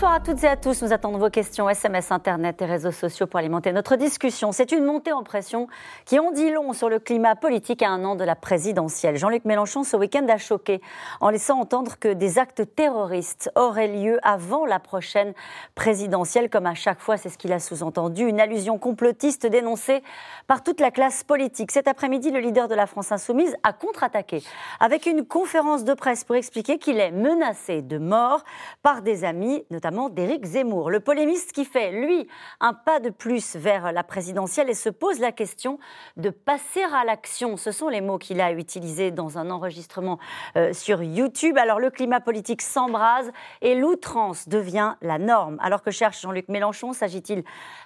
Bonsoir à toutes et à tous. Nous attendons vos questions SMS, Internet et réseaux sociaux pour alimenter notre discussion. C'est une montée en pression qui en dit long sur le climat politique à un an de la présidentielle. Jean-Luc Mélenchon, ce week-end, a choqué en laissant entendre que des actes terroristes auraient lieu avant la prochaine présidentielle. Comme à chaque fois, c'est ce qu'il a sous-entendu. Une allusion complotiste dénoncée par toute la classe politique. Cet après-midi, le leader de la France Insoumise a contre-attaqué avec une conférence de presse pour expliquer qu'il est menacé de mort par des amis notamment d'Éric Zemmour, le polémiste qui fait, lui, un pas de plus vers la présidentielle et se pose la question de passer à l'action. Ce sont les mots qu'il a utilisés dans un enregistrement euh, sur YouTube. Alors le climat politique s'embrase et l'outrance devient la norme. Alors que cherche Jean-Luc Mélenchon, s'agit-il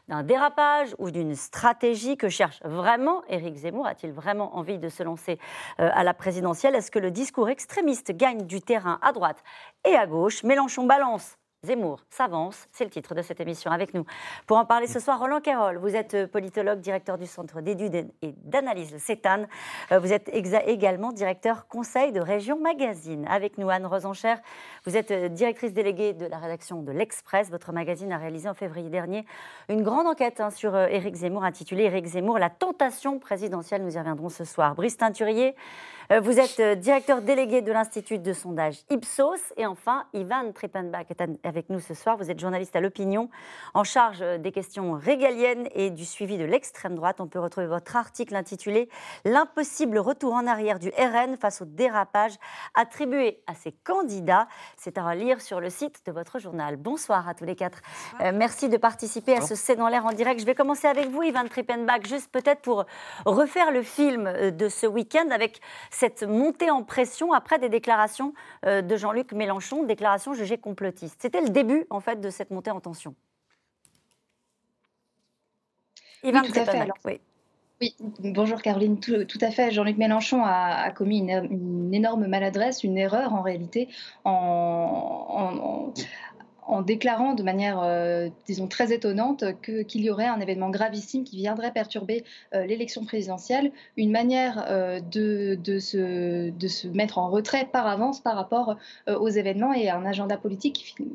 d'un dérapage ou d'une stratégie? Que cherche vraiment Éric Zemmour? A-t-il vraiment envie de se lancer euh, à la présidentielle? Est-ce que le discours extrémiste gagne du terrain à droite et à gauche? Mélenchon balance Zemmour s'avance, c'est le titre de cette émission avec nous. Pour en parler ce soir, Roland Carroll, vous êtes euh, politologue, directeur du Centre d'études et d'analyse CETAN. Euh, vous êtes également directeur conseil de Région Magazine. Avec nous, Anne Rosencher, vous êtes euh, directrice déléguée de la rédaction de l'Express. Votre magazine a réalisé en février dernier une grande enquête hein, sur Éric Zemmour, intitulée Éric Zemmour, la tentation présidentielle. Nous y reviendrons ce soir. Brice Teinturier, vous êtes directeur délégué de l'Institut de sondage Ipsos. Et enfin, Ivan Trippenbach est avec nous ce soir. Vous êtes journaliste à l'opinion, en charge des questions régaliennes et du suivi de l'extrême droite. On peut retrouver votre article intitulé L'impossible retour en arrière du RN face au dérapage attribué à ses candidats. C'est à relire sur le site de votre journal. Bonsoir à tous les quatre. Euh, merci de participer à ce C'est dans l'air en direct. Je vais commencer avec vous, Ivan Trippenbach, juste peut-être pour refaire le film euh, de ce week-end avec cette montée en pression après des déclarations euh, de Jean-Luc Mélenchon, déclarations jugées complotistes. C'était le début en fait de cette montée en tension. Yvan oui, tout à fait. oui. Oui, bonjour Caroline, tout, à fait. Jean-Luc Mélenchon a, commis une, énorme maladresse, une erreur en réalité, en, en, déclarant de manière, euh, disons, très étonnante qu'il y aurait un événement gravissime qui viendrait perturber euh, l'élection présidentielle, une manière euh, de, de, se, de, se, mettre en retrait par avance par rapport aux événements et à un agenda politique qui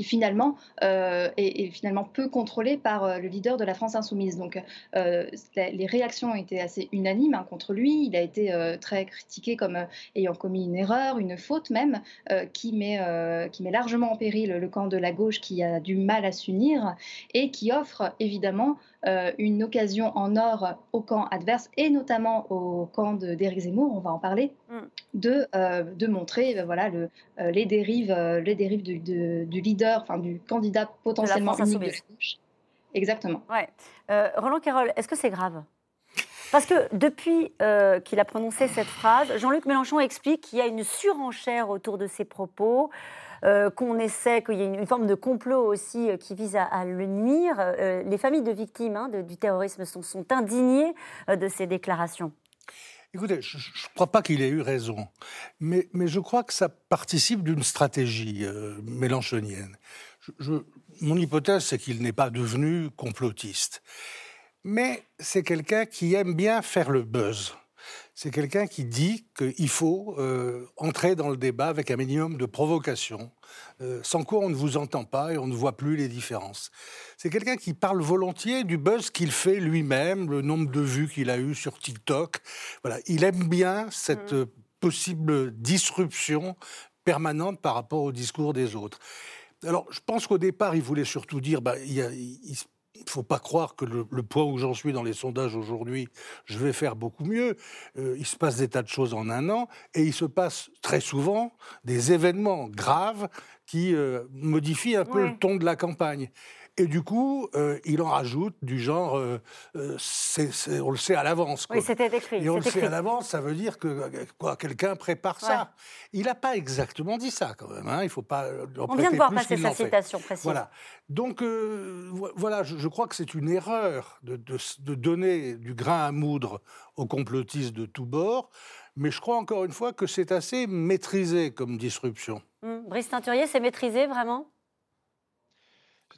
qui finalement euh, est, finalement peu contrôlé par euh, le leader de la France insoumise. Donc euh, les réactions ont été assez unanimes hein, contre lui. Il a été très critiqué comme ayant commis une erreur, une faute même, qui, met, qui met largement en péril le camp de la gauche qui a du mal à s'unir et qui offre évidemment euh, une occasion en or au camp adverse et notamment au camp d'Éric Zemmour, on va en parler, mm. de, euh, de montrer euh, voilà, le, les dérives, les dérives du, du leader, enfin du candidat potentiellement unique de gauche. Exactement. Ouais. Roland Carroll, est-ce que c'est grave? Parce que depuis qu'il a prononcé cette phrase, Jean-Luc Mélenchon explique qu'il y a une surenchère autour de ses propos. Euh, qu'on essaie, qu'il y ait une, forme de complot aussi euh, qui vise à, le nuire. Euh, les familles de victimes hein, du terrorisme sont, sont indignées de ces déclarations. Écoutez, je ne crois pas qu'il ait eu raison, mais, mais, je crois que ça participe d'une stratégie mélanchonienne. mon hypothèse, c'est qu'il n'est pas devenu complotiste. Mais c'est quelqu'un qui aime bien faire le buzz c'est quelqu'un qui dit qu'il faut euh, entrer dans le débat avec un minimum de provocation, euh, sans quoi on ne vous entend pas et on ne voit plus les différences. C'est quelqu'un qui parle volontiers du buzz qu'il fait lui-même, le nombre de vues qu'il a eu sur TikTok. Voilà, il aime bien cette mmh. possible disruption permanente par rapport au discours des autres. Alors, je pense qu'au départ, il voulait surtout dire, bah, il, il ne faut pas croire que le, point où j'en suis dans les sondages aujourd'hui, je vais faire beaucoup mieux. Euh, il se passe des tas de choses en un an et il se passe très souvent des événements graves qui euh, modifient un peu le ton de la campagne. Et du coup, euh, il en rajoute du genre, euh, euh, on le sait à l'avance. Oui, c'était écrit. Et on le sait à l'avance, ça veut dire que quoi, quelqu'un prépare ça. Il n'a pas exactement dit ça quand même. Hein. Il faut pas. on vient de voir passer sa citation précise. Voilà. Donc voilà, je, crois que c'est une erreur de, de, donner du grain à moudre aux complotistes de tous bords. Mais je crois encore une fois que c'est assez maîtrisé comme disruption. Hum. Brice Teinturier, c'est maîtrisé vraiment?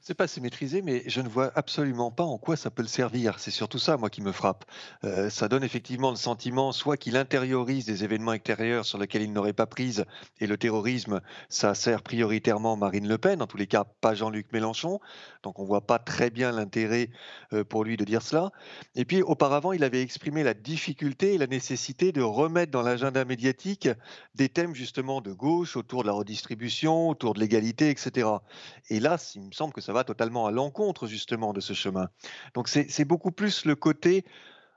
Sais pas si maîtrisé, mais je ne vois absolument pas en quoi ça peut le servir. C'est surtout ça, moi, qui me frappe. Euh, ça donne effectivement le sentiment, soit qu'il intériorise des événements extérieurs sur lesquels il n'aurait pas prise, et le terrorisme, ça sert prioritairement Marine Le Pen, en tous les cas, pas Jean-Luc Mélenchon. Donc on ne voit pas très bien l'intérêt euh, pour lui de dire cela. Et puis, auparavant, il avait exprimé la difficulté et la nécessité de remettre dans l'agenda médiatique des thèmes justement de gauche, autour de la redistribution, autour de l'égalité, etc. Et là, il me semble que ça va totalement à l'encontre justement de ce chemin. Donc c'est beaucoup plus le côté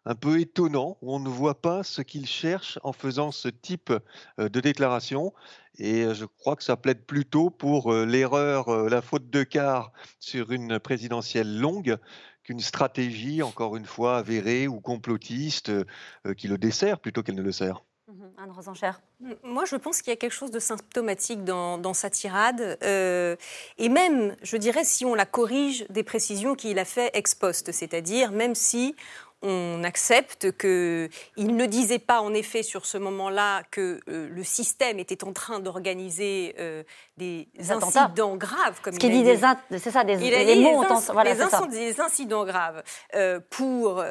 un peu étonnant où on ne voit pas ce qu'il cherche en faisant ce type euh, de déclaration. Et euh, je crois que ça plaide plutôt pour euh, l'erreur, la faute de quart sur une présidentielle longue qu'une stratégie, encore une fois, avérée ou complotiste qui le dessert plutôt qu'elle ne le sert. Mmh Anne. Moi, je pense qu'il y a quelque chose de symptomatique dans, sa tirade. Euh, et même, je dirais, si on la corrige des précisions qu'il a fait ex post, c'est-à-dire même si on accepte qu'il ne disait pas en effet sur ce moment-là que euh, le système était en train d'organiser euh, des incidents graves, comme Ce il, dit. Des c'est ça, des, il mots, des, incidents graves euh, pour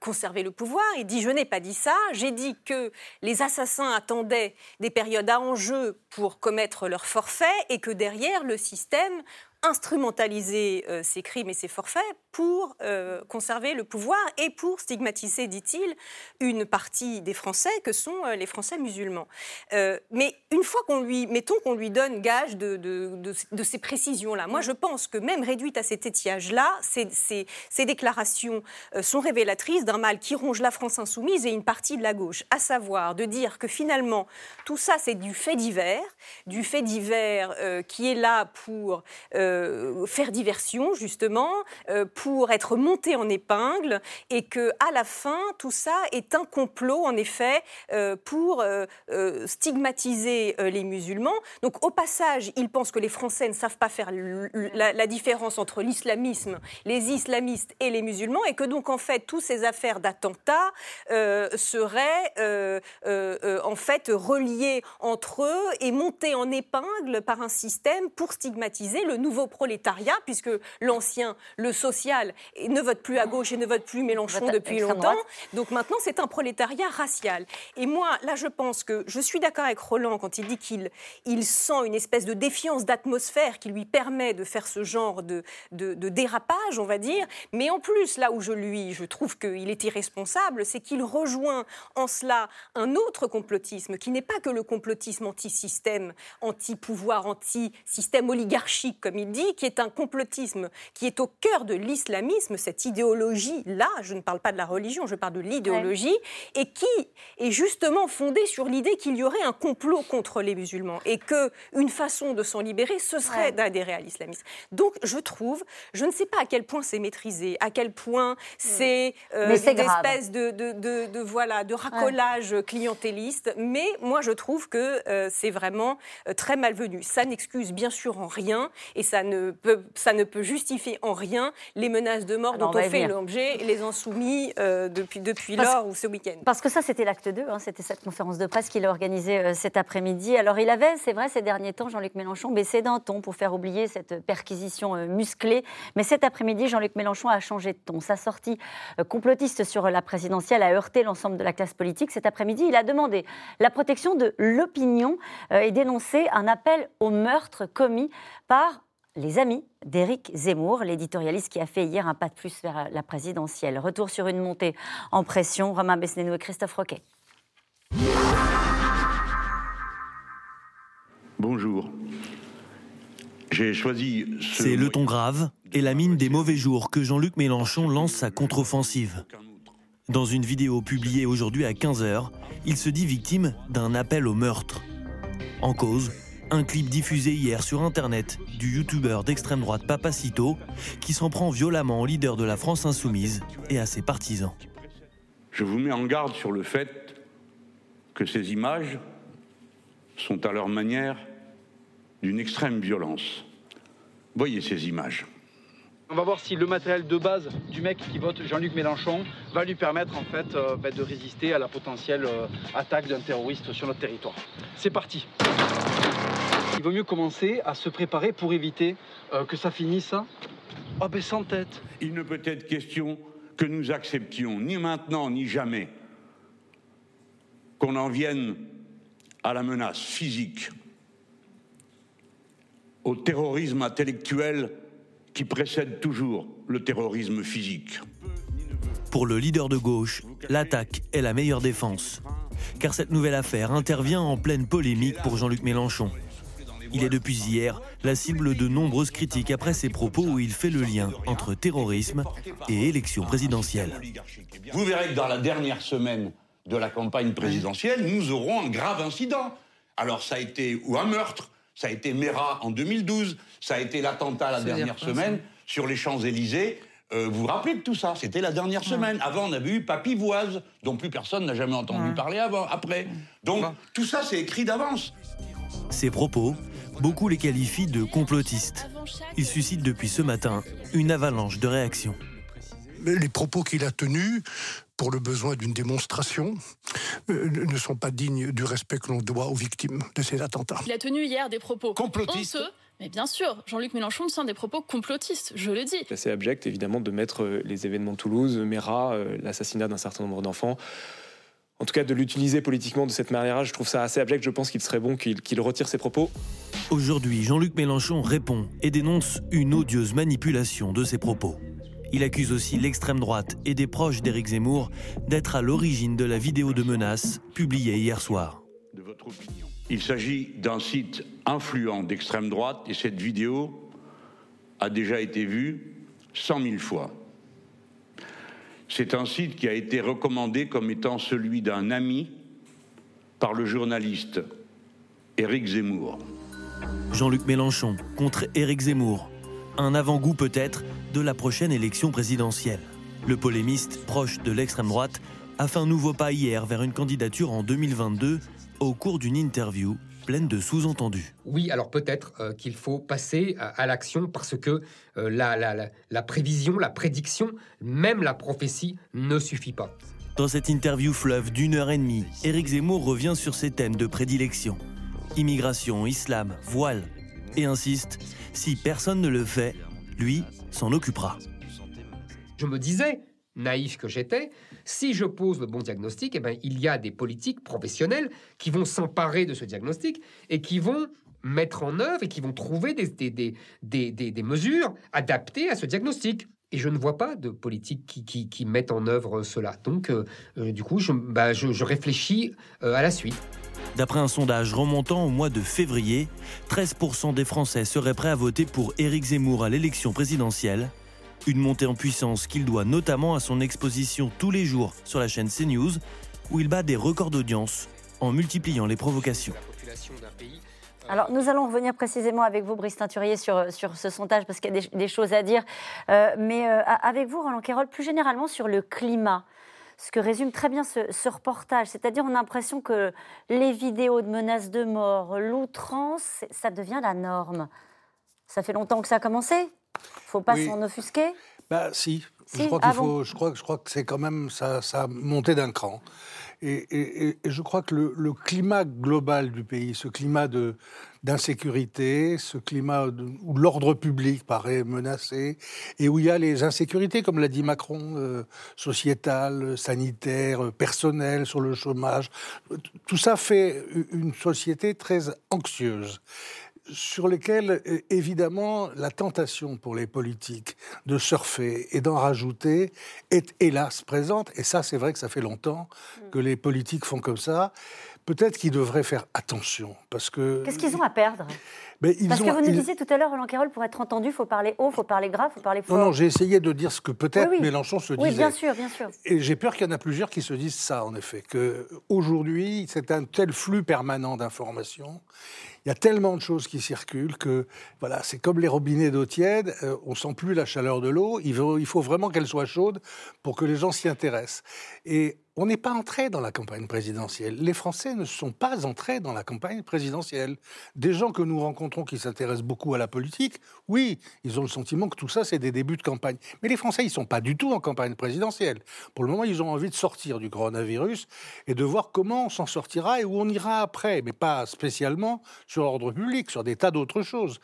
conserver le pouvoir. Il dit je n'ai pas dit ça, j'ai dit que les assassins attendaient des périodes à enjeu pour commettre leur forfait et que derrière le système instrumentaliser euh, ces crimes et ces forfaits pour euh, conserver le pouvoir et pour stigmatiser, dit-il, une partie des Français que sont euh, les Français musulmans. mais une fois qu'on lui, mettons qu'on lui donne gage de, ces précisions-là, moi je pense que même réduite à cet étiage-là, ces, déclarations sont révélatrices d'un mal qui ronge la France insoumise et une partie de la gauche, à savoir de dire que finalement tout ça c'est du fait divers, du fait divers qui est là pour euh, faire diversion, justement, euh, pour être monté en épingle, et que à la fin, tout ça est un complot, en effet, euh, pour stigmatiser les musulmans. Donc, au passage, il pense que les Français ne savent pas faire la, différence entre l'islamisme, les islamistes et les musulmans, et que donc, en fait, toutes ces affaires d'attentats seraient en fait reliées entre eux et montées en épingle par un système pour stigmatiser le nouveau prolétariat, puisque l'ancien, le social, ne vote plus à gauche et ne vote plus Mélenchon depuis longtemps. Donc maintenant, c'est un prolétariat racial. Et moi, là, je pense que je suis d'accord avec Roland quand il dit qu'il il sent une espèce de défiance d'atmosphère qui lui permet de faire ce genre de, de, dérapage, on va dire. Mais en plus, là où je lui, je trouve qu'il est irresponsable, c'est qu'il rejoint en cela un autre complotisme qui n'est pas que le complotisme anti-système, anti-pouvoir, anti-système oligarchique, comme il dit qui est un complotisme qui est au cœur de l'islamisme, cette idéologie-là, je ne parle pas de la religion, je parle de l'idéologie, et qui est justement fondée sur l'idée qu'il y aurait un complot contre les musulmans et que une façon de s'en libérer, ce serait d'adhérer à l'islamisme. Donc, je trouve, je ne sais pas à quel point c'est maîtrisé, à quel point c'est euh, une espèce de, de, de, voilà, de racolage clientéliste, mais moi, je trouve que euh, c'est vraiment euh, très malvenu. Ça n'excuse bien sûr en rien, et ça ne peut, ça ne peut justifier en rien les menaces de mort dont on, fait l'objet les insoumis euh, depuis, depuis lors ou ce week-end. Parce que ça, c'était l'acte 2, hein, c'était cette conférence de presse qu'il a organisée euh, cet après-midi. Alors, il avait, c'est vrai, ces derniers temps, Jean-Luc Mélenchon, baissé d'un ton pour faire oublier cette perquisition euh, musclée. Mais cet après-midi, Jean-Luc Mélenchon a changé de ton. Sa sortie complotiste sur la présidentielle a heurté l'ensemble de la classe politique. Cet après-midi, il a demandé la protection de l'opinion et dénoncé un appel au meurtre commis par les amis d'Éric Zemmour, l'éditorialiste qui a fait hier un pas de plus vers la présidentielle. Retour sur une montée en pression. Romain Besnénou et Christophe Roquet. Bonjour. J'ai choisi. C'est le ton grave et la mine des mauvais jours que Jean-Luc Mélenchon lance sa contre-offensive. Dans une vidéo publiée aujourd'hui à 15h, il se dit victime d'un appel au meurtre. En cause, un clip diffusé hier sur Internet du youtubeur d'extrême droite Papacito qui s'en prend violemment au leader de la France insoumise et à ses partisans. Je vous mets en garde sur le fait que ces images sont à leur manière d'une extrême violence. Voyez ces images. On va voir si le matériel de base du mec qui vote Jean-Luc Mélenchon va lui permettre en fait euh, bah, de résister à la potentielle euh, attaque d'un terroriste sur notre territoire. C'est parti vaut mieux commencer à se préparer pour éviter euh, que ça finisse oh ben sans tête. Il ne peut être question que nous acceptions, ni maintenant ni jamais, qu'on en vienne à la menace physique, au terrorisme intellectuel qui précède toujours le terrorisme physique. Pour le leader de gauche, l'attaque est la meilleure défense. Car cette nouvelle affaire intervient en pleine polémique pour Jean-Luc Mélenchon. Il est depuis hier la cible de nombreuses critiques après ses propos où il fait le lien entre terrorisme et élection présidentielle. Vous verrez que dans la dernière semaine de la campagne présidentielle, nous aurons un grave incident. Alors ça a été ou un meurtre, ça a été Mera en 2012, ça a été l'attentat la dernière semaine sur les Champs-Élysées. Euh, vous vous rappelez de tout ça? C'était la dernière semaine. Avant, on avait eu Papivoise, dont plus personne n'a jamais entendu parler avant, après. Donc, tout ça, c'est écrit d'avance. Ces propos, beaucoup les qualifient de complotistes. Ils suscitent depuis ce matin une avalanche de réactions. Les propos qu'il a tenus pour le besoin d'une démonstration euh, ne sont pas dignes du respect que l'on doit aux victimes de ces attentats. Il a tenu hier des propos complotistes. Mais bien sûr, Jean-Luc Mélenchon tient des propos complotistes, je le dis. C'est assez abject, évidemment, de mettre euh, les événements de Toulouse, Mera, euh, l'assassinat d'un certain nombre d'enfants. En tout cas, de l'utiliser politiquement de cette manière-là, je trouve ça assez abject. Je pense qu'il serait bon qu'il retire ses propos. Aujourd'hui, Jean-Luc Mélenchon répond et dénonce une odieuse manipulation de ses propos. Il accuse aussi l'extrême droite et des proches d'Éric Zemmour d'être à l'origine de la vidéo de menace publiée hier soir. De votre opinion. Il s'agit d'un site influent d'extrême droite et cette vidéo a déjà été vue 100 000 fois. C'est un site qui a été recommandé comme étant celui d'un ami par le journaliste Éric Zemmour. Jean-Luc Mélenchon contre Éric Zemmour. Un avant-goût peut-être de la prochaine élection présidentielle. Le polémiste proche de l'extrême droite a fait un nouveau pas hier vers une candidature en 2022 au cours d'une interview pleine de sous-entendus. Oui, alors peut-être euh, qu'il faut passer à, l'action parce que euh, la, la, prévision, la prédiction, même la prophétie ne suffit pas. Dans cette interview fleuve d'une heure et demie, Éric Zemmour revient sur ses thèmes de prédilection. Immigration, islam, voile. Et insiste, si personne ne le fait, lui s'en occupera. Je me disais, naïf que j'étais, si je pose le bon diagnostic, eh ben, il y a des politiques professionnelles qui vont s'emparer de ce diagnostic et qui vont mettre en œuvre et qui vont trouver des, des, des, mesures adaptées à ce diagnostic. Et je ne vois pas de politique qui, qui, mettent en œuvre cela. Donc, euh, euh, du coup, je, bah, je, réfléchis euh, à la suite. D'après un sondage remontant au mois de février, 13% des Français seraient prêts à voter pour Éric Zemmour à l'élection présidentielle. Une montée en puissance qu'il doit notamment à son exposition tous les jours sur la chaîne CNews, où il bat des records d'audience en multipliant les provocations. Alors, nous allons revenir précisément avec vous, Brice Teinturier, sur, sur ce sondage, parce qu'il y a des, choses à dire. Euh, mais euh, avec vous, Roland Quérol, plus généralement sur le climat, ce que résume très bien ce, ce reportage. C'est-à-dire, on a l'impression que les vidéos de menaces de mort, l'outrance, ça devient la norme. Ça fait longtemps que ça a commencé? Faut pas s'en offusquer bah, si. Je, crois ah faut, je, crois, je crois que c'est quand même ça, ça a monté d'un cran. Et, je crois que le, climat global du pays, ce climat de, d'insécurité, ce climat où l'ordre public paraît menacé, et où il y a les insécurités, comme l'a dit Macron, euh, sociétales, sanitaires, personnelles, sur le chômage, tout ça fait une société très anxieuse sur lesquels, évidemment, la tentation pour les politiques de surfer et d'en rajouter est hélas présente. Et ça, c'est vrai que ça fait longtemps mm. que les politiques font comme ça. Peut-être qu'ils devraient faire attention, parce que... Qu'est-ce qu'ils ont à perdre? Parce que vous nous disiez tout à l'heure, Roland Carole, pour être entendu, il faut parler haut, il faut parler grave, il faut parler fort. Non, non, j'ai essayé de dire ce que peut-être Mélenchon se disait. Oui, bien sûr, bien sûr. Et j'ai peur qu'il y en a plusieurs qui se disent ça, en effet, qu'aujourd'hui, c'est un tel flux permanent d'informations il y a tellement de choses qui circulent que voilà, c'est comme les robinets d'eau tiède, euh, on sent plus la chaleur de l'eau, il faut, il faut vraiment qu'elle soit chaude pour que les gens s'y intéressent. Et on n'est pas entré dans la campagne présidentielle. Les Français ne sont pas entrés dans la campagne présidentielle. Des gens que nous rencontrons qui s'intéressent beaucoup à la politique, oui, ils ont le sentiment que tout ça, c'est des débuts de campagne. Mais les Français, ils ne sont pas du tout en campagne présidentielle. Pour le moment, ils ont envie de sortir du coronavirus et de voir comment on s'en sortira et où on ira après, mais pas spécialement sur l'ordre public, sur des tas d'autres choses.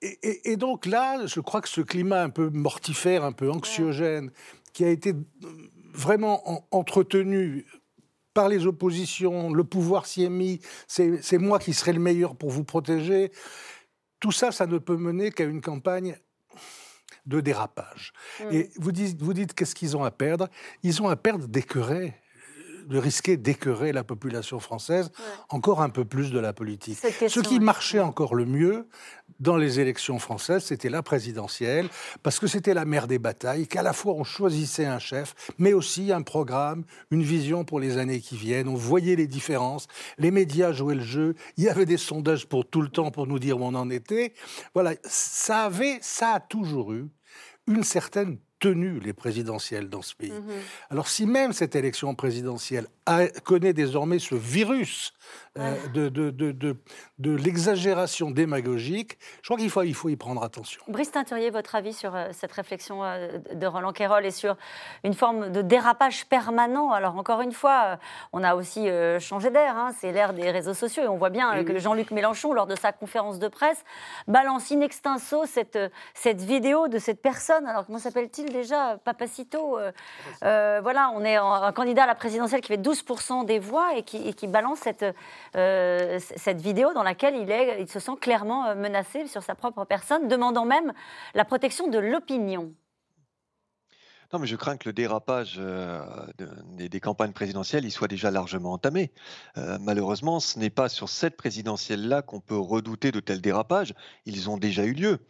Et, donc là, je crois que ce climat un peu mortifère, un peu anxiogène, qui a été vraiment entretenu par les oppositions, le pouvoir s'y est mis, c'est moi qui serai le meilleur pour vous protéger, tout ça, ça ne peut mener qu'à une campagne de dérapage. Mmh. Et vous dites, vous dites qu'est-ce qu'ils ont à perdre? Ils ont à perdre d'écœurer de risquer d'écœurer la population française encore un peu plus de la politique. Ce qui marchait encore le mieux dans les élections françaises, c'était la présidentielle, parce que c'était la mère des batailles, qu'à la fois on choisissait un chef, mais aussi un programme, une vision pour les années qui viennent. On voyait les différences, les médias jouaient le jeu, il y avait des sondages pour tout le temps pour nous dire où on en était. Voilà, ça avait, ça a toujours eu une certaine tenu les présidentielles dans ce pays. Mhm. Alors si même cette élection présidentielle connaît désormais ce virus euh, de, de, de, de, l'exagération démagogique, je crois qu'il faut, il faut y prendre attention. Brice Teinturier, votre avis sur euh, cette réflexion euh, de Roland Quérol et sur une forme de dérapage permanent? Alors encore une fois, on a aussi changé d'air, hein, c'est l'ère des réseaux sociaux et on voit bien que Jean-Luc Mélenchon, lors de sa conférence de presse, balance in extenso cette, cette vidéo de cette personne. Alors comment s'appelle-t-il déjà? Papacito. voilà, on est un candidat à la présidentielle qui fait 12% des voix et qui, balance cette euh, cette vidéo dans laquelle il se sent clairement euh, menacé sur sa propre personne, demandant même la protection de l'opinion. Non, mais je crains que le dérapage euh, des, campagnes présidentielles il soit déjà largement entamé. malheureusement, ce n'est pas sur cette présidentielle-là qu'on peut redouter de tels dérapages. Ils ont déjà eu lieu.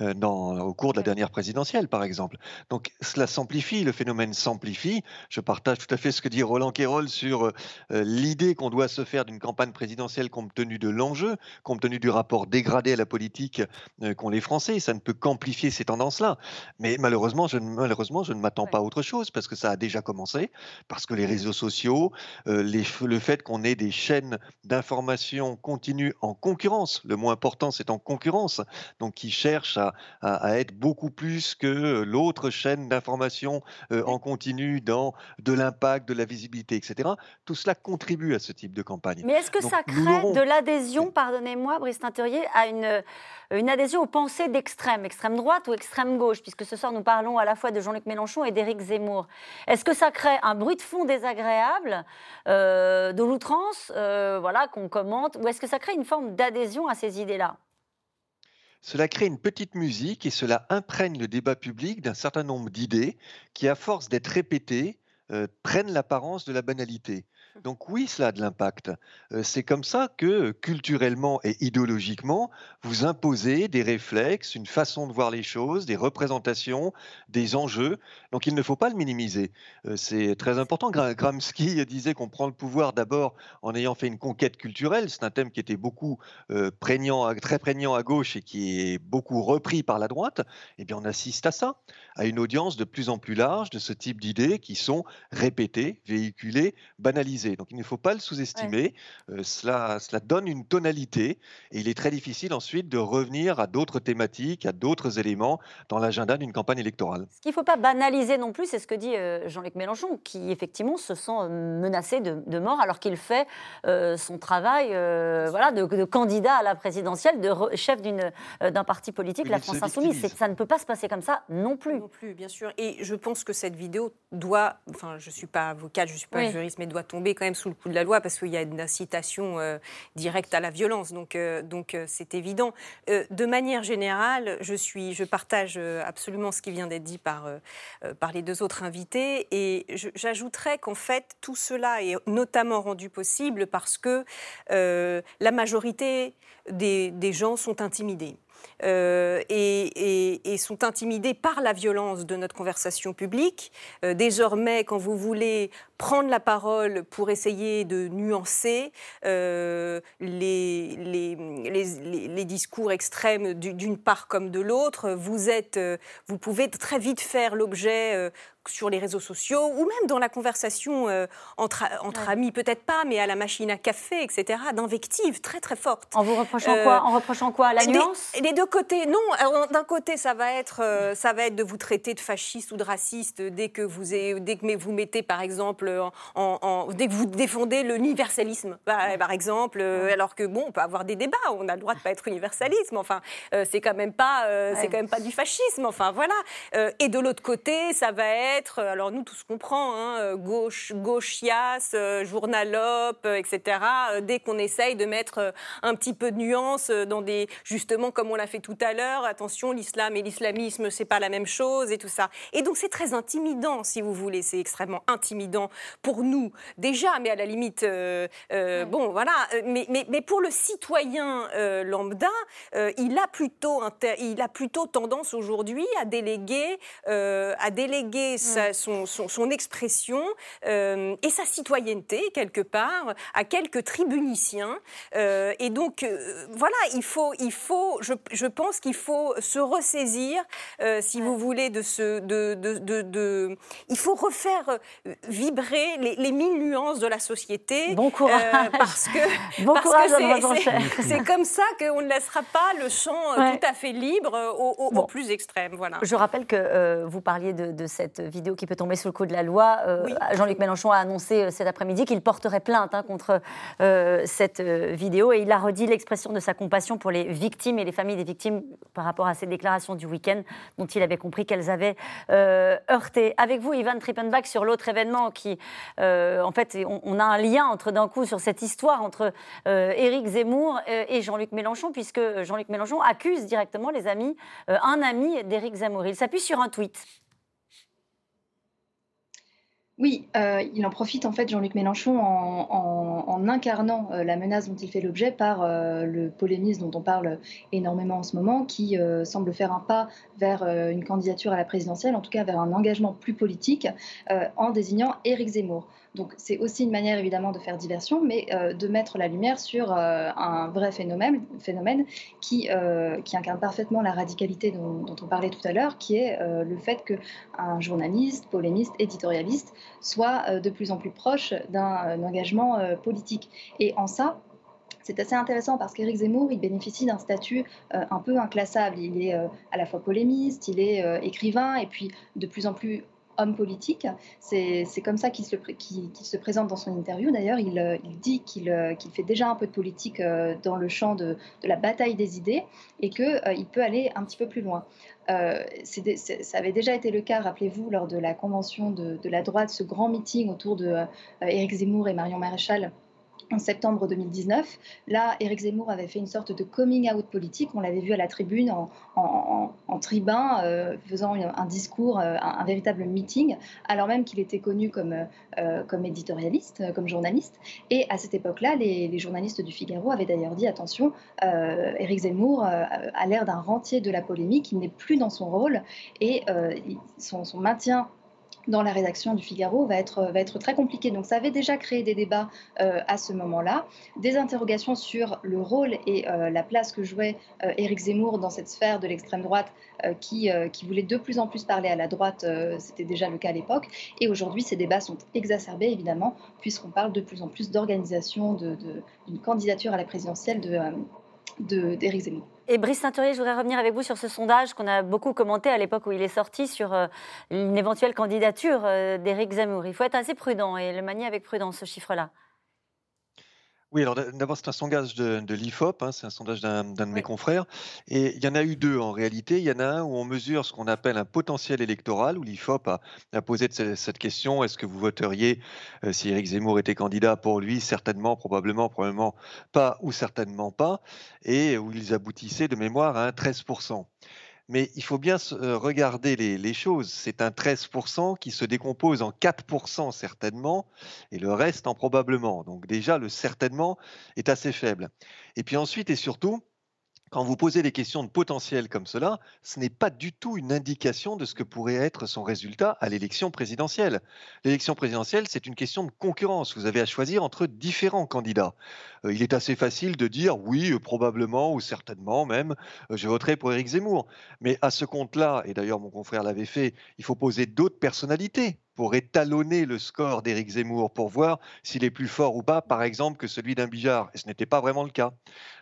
Euh, dans, au cours de la dernière présidentielle, par exemple. Donc cela s'amplifie, le phénomène s'amplifie. Je partage tout à fait ce que dit Roland Quérol sur euh, l'idée qu'on doit se faire d'une campagne présidentielle compte tenu de l'enjeu, compte tenu du rapport dégradé à la politique euh, qu'ont les Français. Ça ne peut qu'amplifier ces tendances-là. Mais malheureusement, je, malheureusement, je ne m'attends pas à autre chose parce que ça a déjà commencé, parce que les réseaux sociaux, les, le fait qu'on ait des chaînes d'information continues en concurrence, le moins important c'est en concurrence, donc qui cherchent à à, être beaucoup plus que l'autre chaîne d'information euh, en continu dans de l'impact, de la visibilité, etc. Tout cela contribue à ce type de campagne. Mais est-ce que ça crée de l'adhésion, pardonnez-moi, Brice Teinturier, à une, une adhésion aux pensées d'extrême, extrême droite ou extrême gauche, puisque ce soir nous parlons à la fois de Jean-Luc Mélenchon et d'Éric Zemmour. Est-ce que ça crée un bruit de fond désagréable, euh, de l'outrance, euh, voilà, qu'on commente, ou est-ce que ça crée une forme d'adhésion à ces idées-là? Cela crée une petite musique et cela imprègne le débat public d'un certain nombre d'idées qui, à force d'être répétées, euh, prennent l'apparence de la banalité. Donc oui, cela a de l'impact. Euh, c'est comme ça que culturellement et idéologiquement, vous imposez des réflexes, une façon de voir les choses, des représentations, des enjeux. Donc il ne faut pas le minimiser. Euh, c'est très important. Gramsci disait qu'on prend le pouvoir d'abord en ayant fait une conquête culturelle. C'est un thème qui était beaucoup euh, prégnant, très prégnant à gauche et qui est beaucoup repris par la droite. Eh bien, on assiste à ça, à une audience de plus en plus large de ce type d'idées qui sont répétées, véhiculées, banalisées. Donc il ne faut pas le sous-estimer. Euh, cela, cela donne une tonalité et il est très difficile ensuite de revenir à d'autres thématiques, à d'autres éléments dans l'agenda d'une campagne électorale. Ce qu'il ne faut pas banaliser non plus, c'est ce que dit euh, Jean-Luc Mélenchon, qui effectivement se sent euh, menacé de, mort alors qu'il fait son travail voilà, de, candidat à la présidentielle, de chef d'un parti politique, la France Insoumise. Ça ne peut pas se passer comme ça non plus. Non plus, bien sûr. Et je pense que cette vidéo doit, enfin je ne suis pas avocate, je ne suis pas juriste, mais doit tomber quand même sous le coup de la loi parce qu'il y a une incitation euh, directe à la violence. Donc, euh, euh, c'est évident. de manière générale, je partage absolument ce qui vient d'être dit par par les deux autres invités et j'ajouterais qu'en fait tout cela est notamment rendu possible parce que la majorité des, des gens sont intimidés. Euh, et, sont intimidés par la violence de notre conversation publique. Euh, désormais, quand vous voulez prendre la parole pour essayer de nuancer euh, les, les, discours extrêmes d'une part comme de l'autre, vous, êtes, vous pouvez très vite faire l'objet sur les réseaux sociaux ou même dans la conversation euh, entre, entre amis, peut-être pas, mais à la machine à café, etc., d'invectives très très fortes. En vous reprochant quoi En reprochant quoi? La nuance? Les deux côtés, non. D'un côté, ça va être ça va être de vous traiter de fasciste ou de raciste dès que vous dès que vous mettez par exemple en, dès que vous défendez l'universalisme, par exemple, alors que bon, on peut avoir des débats, on a le droit de pas être universalisme. Enfin, c'est quand même pas c'est quand même pas du fascisme. Enfin voilà. et de l'autre côté, ça va être, alors nous tous comprend, hein, gauche, gauchias, journalope, etc. Dès qu'on essaye de mettre un petit peu de nuance dans des, justement comme on l'a fait tout à l'heure, attention, l'islam et l'islamisme, c'est pas la même chose et tout ça. Et donc c'est très intimidant, si vous voulez, c'est extrêmement intimidant pour nous déjà, mais à la limite, bon voilà, mais, mais, mais, pour le citoyen lambda, il a plutôt, il a plutôt tendance aujourd'hui à déléguer, à déléguer son, son, expression et sa citoyenneté quelque part à quelques tribuniciens. et donc voilà, il faut, il faut, je, je pense qu'il faut se ressaisir, si vous voulez, de ce, de, de, de, il faut refaire euh, vibrer les, les, mille nuances de la société. Bon courage. Euh, parce que, bon courage, c'est comme ça qu'on ne laissera pas le champ euh, tout à fait libre au, plus extrême. Voilà. Je rappelle que vous parliez de, cette vidéo qui peut tomber sous le coup de la loi. Jean-Luc Mélenchon a annoncé cet après-midi qu'il porterait plainte hein, contre cette vidéo et il a redit l'expression de sa compassion pour les victimes et les familles des victimes par rapport à ses déclarations du week-end dont il avait compris qu'elles avaient heurté. Avec vous, Ivan Trippenbach, sur l'autre événement qui, euh, en fait, on, a un lien entre d'un coup sur cette histoire entre euh, Éric Zemmour euh, et Jean-Luc Mélenchon, puisque Jean-Luc Mélenchon accuse directement les amis, un ami d'Éric Zemmour. Il s'appuie sur un tweet. Oui, euh, il en profite en fait Jean-Luc Mélenchon en, incarnant euh, la menace dont il fait l'objet par euh, le polémisme dont on parle énormément en ce moment, qui semble faire un pas vers une candidature à la présidentielle, en tout cas vers un engagement plus politique, en désignant Éric Zemmour. Donc c'est aussi une manière évidemment de faire diversion, mais euh, de mettre la lumière sur euh, un vrai phénomène, euh, qui incarne parfaitement la radicalité dont, on parlait tout à l'heure, qui est le fait qu'un journaliste, polémiste, éditorialiste soit de plus en plus proche d'un engagement politique. Et en ça, c'est assez intéressant parce qu'Éric Zemmour, il bénéficie d'un statut un peu inclassable. Il est à la fois polémiste, il est écrivain et puis de plus en plus homme politique. C'est comme ça qu'il se, se, présente dans son interview. D'ailleurs, il, euh, dit euh, qu'il fait déjà un peu de politique euh, dans le champ de, la bataille des idées et qu'il peut aller un petit peu plus loin. ça avait déjà été le cas, rappelez-vous, lors de la convention de, de, la droite, ce grand meeting autour de Éric Zemmour et Marion Maréchal en septembre 2019. Là, Éric Zemmour avait fait une sorte de coming out politique. On l'avait vu à la tribune en, tribun, euh, faisant un discours, euh, un, véritable meeting, alors même qu'il était connu comme, euh, comme éditorialiste, comme journaliste. Et à cette époque-là, les, journalistes du Figaro avaient d'ailleurs dit attention, Éric Zemmour a l'air d'un rentier de la polémique, il n'est plus dans son rôle et son, son maintien dans la rédaction du Figaro va être, va être très compliqué. Donc ça avait déjà créé des débats euh, à ce moment-là, des interrogations sur le rôle et euh, la place que jouait euh, Éric Zemmour dans cette sphère de l'extrême droite qui, qui voulait de plus en plus parler à la droite, c'était déjà le cas à l'époque. Et aujourd'hui, ces débats sont exacerbés, évidemment, puisqu'on parle de plus en plus d'organisation d'une de, candidature à la présidentielle d'Éric Zemmour. Et Brice Teinturier, je voudrais revenir avec vous sur ce sondage qu'on a beaucoup commenté à l'époque où il est sorti sur euh, une éventuelle candidature euh, d'Éric Zemmour. Il faut être assez prudent et le manier avec prudence, ce chiffre-là. Oui, alors d'abord, c'est un sondage de, l'IFOP, hein, c'est un sondage d'un de mes confrères. Et il y en a eu deux en réalité. Il y en a un où on mesure ce qu'on appelle un potentiel électoral, où l'IFOP a, posé cette, question est-ce que vous voteriez euh, si Éric Zemmour était candidat pour lui? Certainement, probablement, probablement pas ou certainement pas. Et où ils aboutissaient de mémoire à un 13%. Mais il faut bien euh, regarder les, choses. C'est un 13% qui se décompose en 4% certainement et le reste en probablement. Donc déjà, le certainement est assez faible. Et puis ensuite et surtout, quand vous posez des questions de potentiel comme cela, ce n'est pas du tout une indication de ce que pourrait être son résultat à l'élection présidentielle. L'élection présidentielle, c'est une question de concurrence. Vous avez à choisir entre différents candidats. Euh, il est assez facile de dire oui, euh, probablement ou certainement même, euh, je voterai pour Éric Zemmour. Mais à ce compte-là, et d'ailleurs mon confrère l'avait fait, il faut poser d'autres personnalités pour étalonner le score d'Éric Zemmour, pour voir s'il est plus fort ou pas, par exemple, que celui d'un Bijard. Et ce n'était pas vraiment le cas.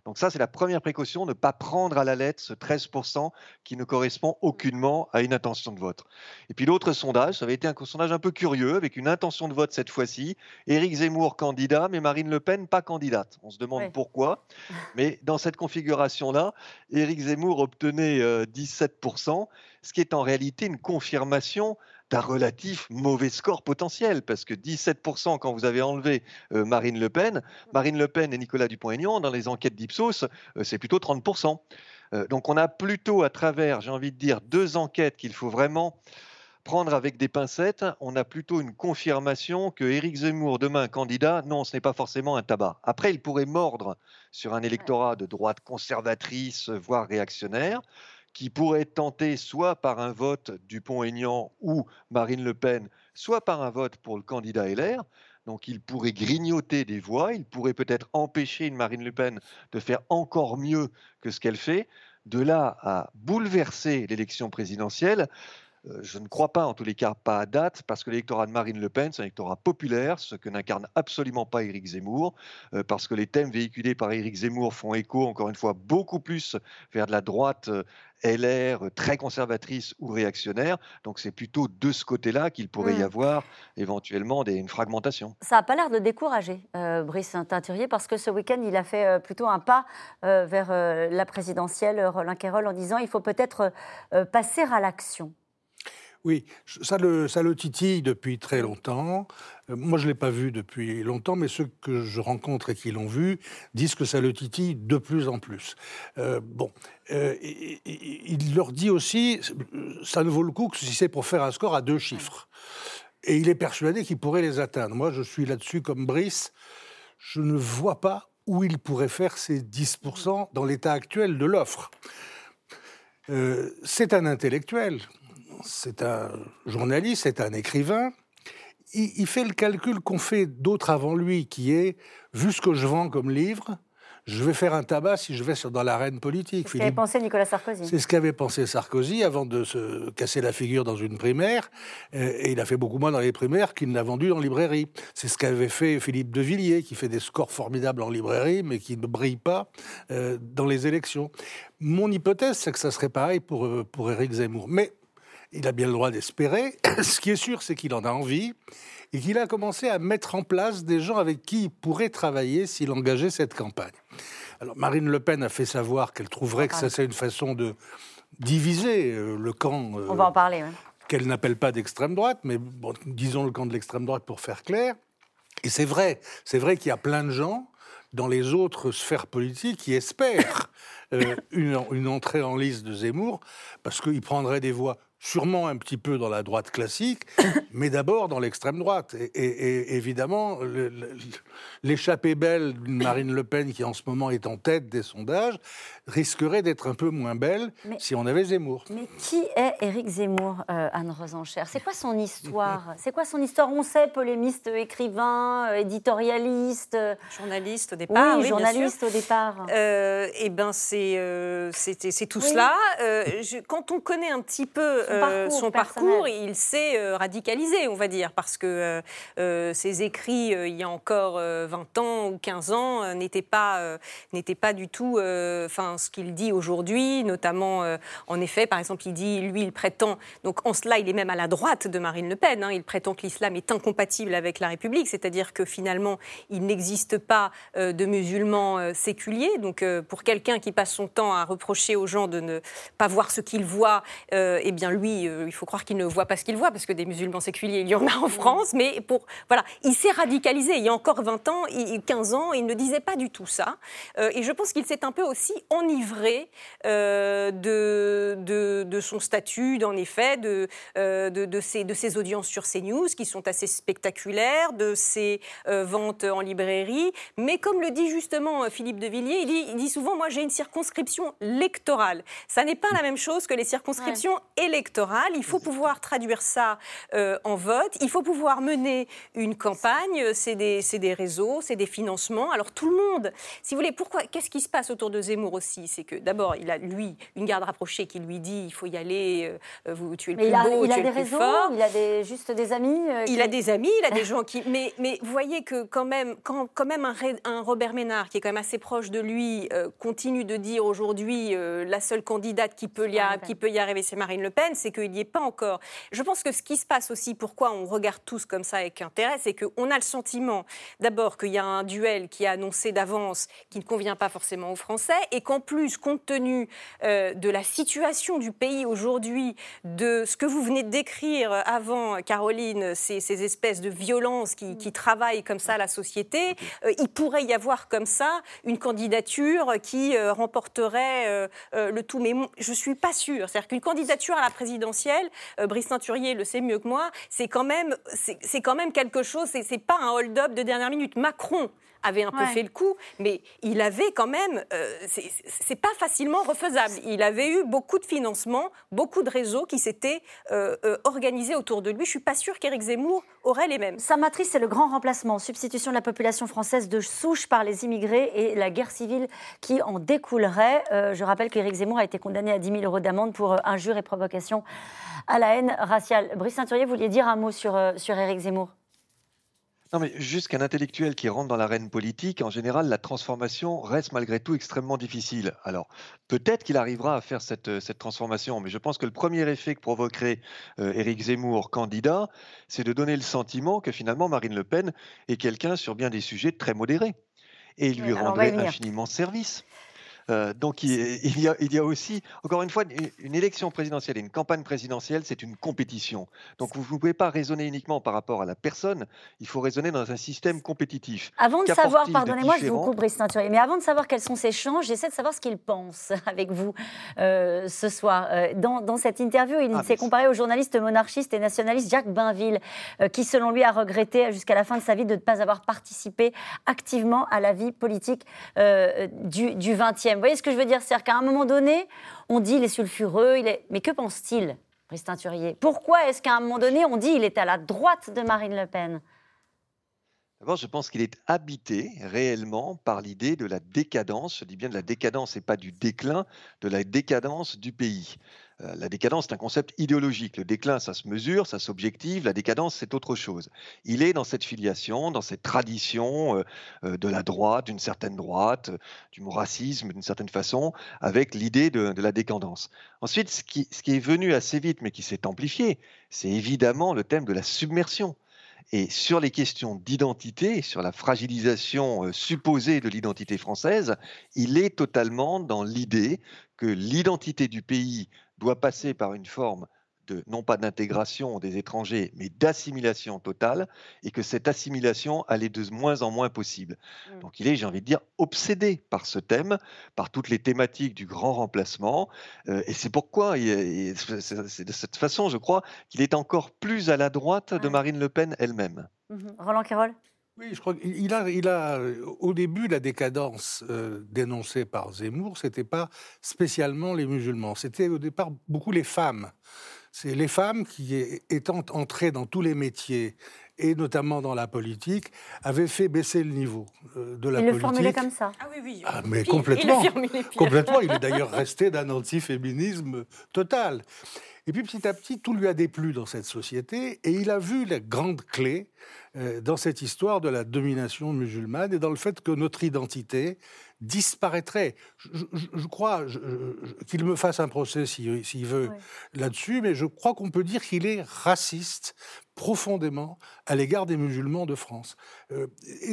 Donc ça, c'est la première précaution, ne pas prendre à la lettre ce 13% qui ne correspond aucunement à une intention de vote. Et puis l'autre sondage, ça avait été un sondage un peu curieux, avec une intention de vote cette fois-ci. Éric Zemmour candidat, mais Marine Le Pen pas candidate. On se demande pourquoi. Mais dans cette configuration-là, Éric Zemmour obtenait 17%, euh, ce qui est en réalité une confirmation d'un relatif mauvais score potentiel, parce que 17% quand vous avez enlevé euh, Marine Le Pen, Marine Le Pen et Nicolas Dupont-Aignan, dans les enquêtes d'Ipsos, euh, c'est plutôt 30%. Euh, donc on a plutôt à travers, j'ai envie de dire, deux enquêtes qu'il faut vraiment prendre avec des pincettes, on a plutôt une confirmation que Éric Zemmour, demain candidat, non, ce n'est pas forcément un tabac. Après, il pourrait mordre sur un électorat de droite conservatrice, voire réactionnaire qui pourrait être tenté soit par un vote Dupont-Aignan ou Marine Le Pen, soit par un vote pour le candidat LR. Donc il pourrait grignoter des voix, il pourrait peut-être empêcher une Marine Le Pen de faire encore mieux que ce qu'elle fait. De là à bouleverser l'élection présidentielle, euh, je ne crois pas, en tous les cas, pas à date, parce que l'électorat de Marine Le Pen, c'est un électorat populaire, ce que n'incarne absolument pas Éric Zemmour, euh, parce que les thèmes véhiculés par Éric Zemmour font écho, encore une fois, beaucoup plus vers de la droite euh, LR très conservatrice ou réactionnaire. Donc c'est plutôt de ce côté-là qu'il pourrait y mmh. avoir éventuellement des, une fragmentation. Ça n'a pas l'air de décourager Brice Teinturier parce que ce week-end, il a fait plutôt un pas vers la présidentielle, Roland Quérol, en disant il faut peut-être passer à l'action. Oui, ça le, titille depuis très longtemps. Euh, moi, je ne l'ai pas vu depuis longtemps, mais ceux que je rencontre et qui l'ont vu disent que ça le titille de plus en plus. Euh, bon, euh, il leur dit aussi, ça ne vaut le coup que si c'est pour faire un score à deux chiffres. Et il est persuadé qu'il pourrait les atteindre. Moi, je suis là-dessus comme Brice. Je ne vois pas où il pourrait faire ces 10% dans l'état actuel de l'offre. c'est un intellectuel, c'est un journaliste, c'est un écrivain. Il, fait le calcul qu'ont fait d'autres avant lui, qui est, vu ce que je vends comme livre, je vais faire un tabac si je vais dans l'arène politique. C'est ce qu'avait pensé Nicolas Sarkozy. C'est ce qu'avait pensé Sarkozy avant de se casser la figure dans une primaire. Euh, et il a fait beaucoup moins dans les primaires qu'il n'a vendu en librairie. C'est ce qu'avait fait Philippe de Villiers, qui fait des scores formidables en librairie, mais qui ne brille pas euh, dans les élections. Mon hypothèse, c'est que ça serait pareil pour, euh, pour Éric Zemmour. Mais il a bien le droit d'espérer. Ce qui est sûr, c'est qu'il en a envie et qu'il a commencé à mettre en place des gens avec qui il pourrait travailler s'il engageait cette campagne. Alors Marine Le Pen a fait savoir qu'elle trouverait que ça c'est une façon de diviser euh, le camp. Euh, On va en parler. Qu'elle n'appelle pas d'extrême droite, mais disons le camp de l'extrême droite pour faire clair. Et c'est vrai, c'est vrai qu'il y a plein de gens dans les autres sphères politiques qui espèrent euh, une, une, entrée en liste de Zemmour, parce qu'il prendrait des voix sûrement un petit peu dans la droite classique, mais d'abord dans l'extrême droite. Et, évidemment, l'échappée belle d'une Marine Le Pen qui en ce moment est en tête des sondages risquerait d'être un peu moins belle si on avait Zemmour. Mais qui est Éric Zemmour, euh, Anne Rosencher? C'est quoi son histoire? C'est quoi son histoire? On sait, polémiste, écrivain, euh, éditorialiste. Euh, journaliste au départ. Oui, journaliste au départ. eh bien, c'est tout cela. quand on connaît un petit peu son parcours, il s'est radicalisé, on va dire, parce que ses écrits, il y a encore 20 ans ou 15 ans, n'étaient pas, pas du tout... Enfin, ce qu'il dit aujourd'hui, notamment, euh, en effet, par exemple, il dit, lui, il prétend, donc en cela, il est même à la droite de Marine Le Pen, hein, il prétend que l'islam est incompatible avec la République, c'est-à-dire que finalement, il n'existe pas euh, de musulmans euh, séculiers. Donc, pour quelqu'un qui passe son temps à reprocher aux gens de ne pas voir ce qu'ils voient, eh bien, lui, il faut croire qu'il ne voit pas ce qu'il voit, parce que des musulmans séculiers, il y en a en France, mais pour, voilà, il s'est radicalisé. Il y a encore 20 ans, 15 ans, il ne disait pas du tout ça. et je pense qu'il s'est un peu aussi enivré de, de, de, son statut, en effet, de, de, de, ses, de ses audiences sur CNews, qui sont assez spectaculaires, de ses ventes en librairie. Mais comme le dit justement Philippe de Villiers, il dit, il dit souvent, moi j'ai une circonscription électorale. Ça n'est pas la même chose que les circonscriptions électorales. Il faut pouvoir traduire ça euh, en vote. Il faut pouvoir mener une campagne. C'est des, des, réseaux, c'est des financements. Alors tout le monde, si vous voulez, pourquoi Qu'est-ce qui se passe autour de Zemmour aussi? C'est que d'abord, il a lui une garde rapprochée qui lui dit il faut y aller, euh, vous tuez le plus il a, beau, il a des réseaux, Il a des, juste des amis. Euh, il a des amis, il a des gens qui. Mais, mais vous voyez que quand même, quand, quand même un, un, Robert Ménard, qui est quand même assez proche de lui, continue de dire aujourd'hui la seule candidate qui peut, y, qui peut y arriver, c'est Marine Le Pen, c'est qu'il n'y est pas encore. Je pense que ce qui se passe aussi, pourquoi on regarde tous comme ça avec intérêt, c'est qu'on a le sentiment, d'abord, qu'il y a un duel qui est annoncé d'avance, qui ne convient pas forcément aux Français, et qu'en plus, compte tenu euh, de la situation du pays aujourd'hui, de ce que vous venez de décrire avant, Caroline, ces, ces espèces de violences qui, qui, travaillent comme ça la société, euh, il pourrait y avoir comme ça une candidature qui euh, remporterait le tout. Mais je ne suis pas sûre. C'est-à-dire qu'une candidature à la euh, Brice Teinturier le sait mieux que moi, c'est quand même, c'est quand même quelque chose. C'est pas un hold-up de dernière minute. Macron avait un peu fait le coup, mais il avait quand même, euh, c'est pas facilement refaisable. Il avait eu beaucoup de financement, beaucoup de réseaux qui s'étaient euh, euh, organisés autour de lui. Je suis pas sûre qu'Éric Zemmour aurait les mêmes. Sa matrice, c'est le grand remplacement, substitution de la population française de souche par les immigrés et la guerre civile qui en découlerait. je rappelle qu'Éric Zemmour a été condamné à 10 000 euros d'amende pour injure et provocation à la haine raciale. Brice Ceinturier, vous vouliez dire un mot sur, sur Éric Zemmour? Non, mais juste qu'un intellectuel qui rentre dans l'arène politique, en général, la transformation reste malgré tout extrêmement difficile. Alors, peut-être qu'il arrivera à faire cette, euh, cette, transformation, mais je pense que le premier effet que provoquerait euh, Éric Zemmour, candidat, c'est de donner le sentiment que finalement Marine Le Pen est quelqu'un sur bien des sujets très modérés. Et lui rendrait infiniment service. Euh, donc il, y a, il, y a, aussi, encore une fois, une, élection présidentielle et une campagne présidentielle, c'est une compétition. Donc vous ne pouvez pas raisonner uniquement par rapport à la personne, il faut raisonner dans un système compétitif. Avant de savoir, pardonnez-moi, je vous coupe, Brice Teinturier, mais avant de savoir quels sont ces changes, j'essaie de savoir ce qu'il pense avec vous euh, ce soir. Euh, dans, dans, cette interview, il ah, s'est comparé au journaliste monarchiste et nationaliste Jacques Bainville, qui selon lui a regretté jusqu'à la fin de sa vie de ne pas avoir participé activement à la vie politique du, 20e. Vous voyez ce que je veux dire? C'est-à-dire qu'à un moment donné, on dit il est sulfureux, mais que pense-t-il, Brice Teinturier Pourquoi est-ce qu'à un moment donné, on dit il est à la droite de Marine Le Pen? D'abord, je pense qu'il est habité réellement par l'idée de la décadence. Je dis bien de la décadence et pas du déclin, de la décadence du pays. Euh, la décadence, c'est un concept idéologique. Le déclin, ça se mesure, ça s'objective. La décadence, c'est autre chose. Il est dans cette filiation, dans cette tradition euh, euh, de la droite, d'une certaine droite, du racisme d'une certaine façon, avec l'idée de, la décadence. Ensuite, ce qui est venu assez vite, mais qui s'est amplifié, c'est évidemment le thème de la submersion. Et sur les questions d'identité, sur la fragilisation supposée de l'identité française, il est totalement dans l'idée que l'identité du pays doit passer par une forme de, non pas d'intégration des étrangers, mais d'assimilation totale, et que cette assimilation, allait de moins en moins possible. Mmh. Donc il est, j'ai envie de dire, obsédé par ce thème, par toutes les thématiques du grand remplacement, euh, et c'est pourquoi, c'est de cette façon, je crois, qu'il est encore plus à la droite de Marine Le Pen elle-même. Mmh Roland Carroll oui, je crois qu'il a, il a, au début, la décadence euh, dénoncée par Zemmour, c'était pas spécialement les musulmans, c'était au départ beaucoup les femmes. C'est les femmes qui, étant entrées dans tous les métiers, et notamment dans la politique, avaient fait baisser le niveau euh, de la politique. Il le formulait comme ça. Ah oui, oui. Ah, mais complètement. Il complètement. Il est d'ailleurs resté d'un anti-féminisme total. Et puis petit à petit, tout lui a déplu dans cette société et il a vu la grande clé euh, dans cette histoire de la domination musulmane et dans le fait que notre identité disparaîtrait. Je, crois qu'il me fasse un procès s'il veut là-dessus, mais je crois qu'on peut dire qu'il est raciste profondément à l'égard des musulmans de France. Euh,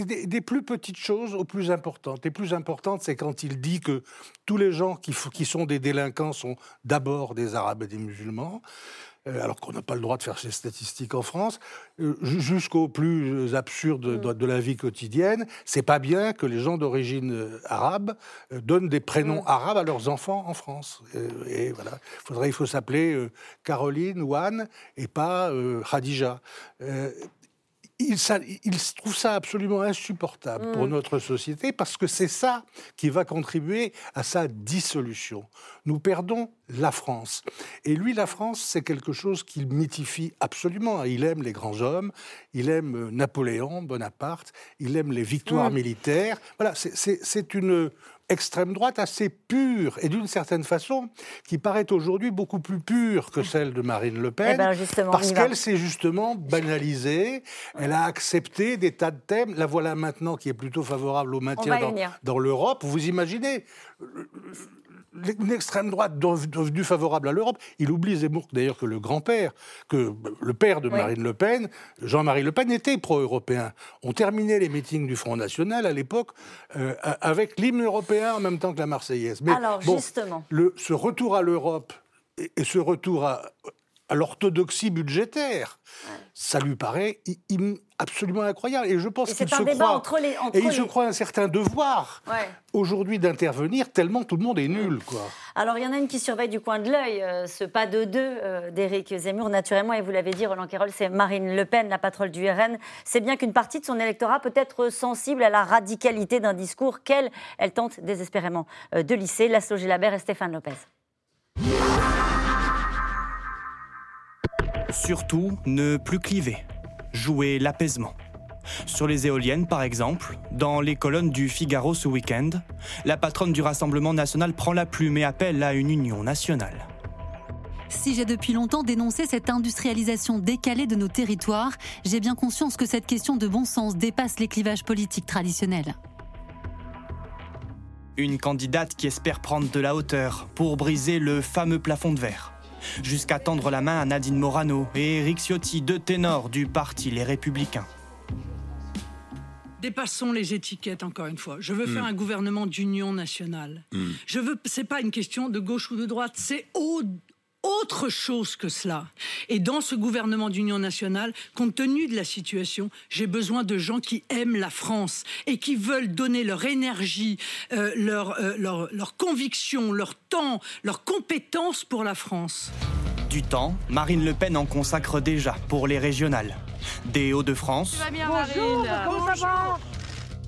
des, plus petites choses aux plus importantes. Les plus importantes, c'est quand il dit que tous les gens qui, qui sont des délinquants sont d'abord des Arabes et des musulmans. Euh, alors qu'on n'a pas le droit de faire ces statistiques en France, euh, jusqu'au plus absurde mm. de, la vie quotidienne. C'est pas bien que les gens d'origine euh, arabe donnent des prénoms mm. arabes à leurs enfants en France. Et, voilà, il faut s'appeler Caroline ou Anne et pas Khadija il, trouve ça absolument insupportable pour mm. notre société parce que c'est ça qui va contribuer à sa dissolution. Nous perdons la France. Et lui, la France, c'est quelque chose qu'il mythifie absolument. Il aime les grands hommes, il aime Napoléon, Bonaparte, il aime les victoires mm. militaires. Voilà, c'est une extrême droite assez pure et d'une certaine façon qui paraît aujourd'hui beaucoup plus pure que celle de Marine Le Pen, eh ben, parce qu'elle s'est justement banalisée, elle a accepté des tas de thèmes. La voilà maintenant qui est plutôt favorable au maintien dans, dans l'Europe. Vous imaginez une extrême droite devenue favorable à l'Europe. Il oublie Zemmour, d'ailleurs, que le grand-père, que le père de Marine Le Pen, Jean-Marie Le Pen, était pro-européen. On terminait les meetings du Front National à l'époque euh, avec l'hymne européen en même temps que la Marseillaise. Mais Alors, justement. Le, ce retour à l'Europe et, ce retour à, à l'orthodoxie budgétaire, ça lui paraît absolument incroyable. Et je pense qu'il se croit, et il se croit un certain devoir aujourd'hui d'intervenir tellement tout le monde est nul, quoi. Alors il y en a une qui surveille du coin de l'œil euh, ce pas de deux euh, d'Éric Zemmour, naturellement, et vous l'avez dit, Roland Quérol, c'est Marine Le Pen, la patronne du RN. C'est bien qu'une partie de son électorat peut être sensible à la radicalité d'un discours qu'elle, elle tente désespérément euh, de lisser. Laszlo Gélabert et Stéphane Lopez. Surtout, ne plus cliver. Jouer l'apaisement. Sur les éoliennes, par exemple, dans les colonnes du Figaro ce week-end, la patronne du Rassemblement national prend la plume et appelle à une union nationale. Si j'ai depuis longtemps dénoncé cette industrialisation décalée de nos territoires, j'ai bien conscience que cette question de bon sens dépasse les clivages politiques traditionnels. Une candidate qui espère prendre de la hauteur pour briser le fameux plafond de verre jusqu'à tendre la main à Nadine Morano et Eric Ciotti, deux ténors du parti Les Républicains. Dépassons les étiquettes encore une fois. Je veux faire hmm. un gouvernement d'union nationale. Hmm. Je veux, c'est pas une question de gauche ou de droite, c'est au autre chose que cela. Et dans ce gouvernement d'union nationale, compte tenu de la situation, j'ai besoin de gens qui aiment la France et qui veulent donner leur énergie, euh, leur, euh, leur, leur conviction, leur temps, leur compétence pour la France. Du temps, Marine Le Pen en consacre déjà pour les régionales. Des Hauts-de-France.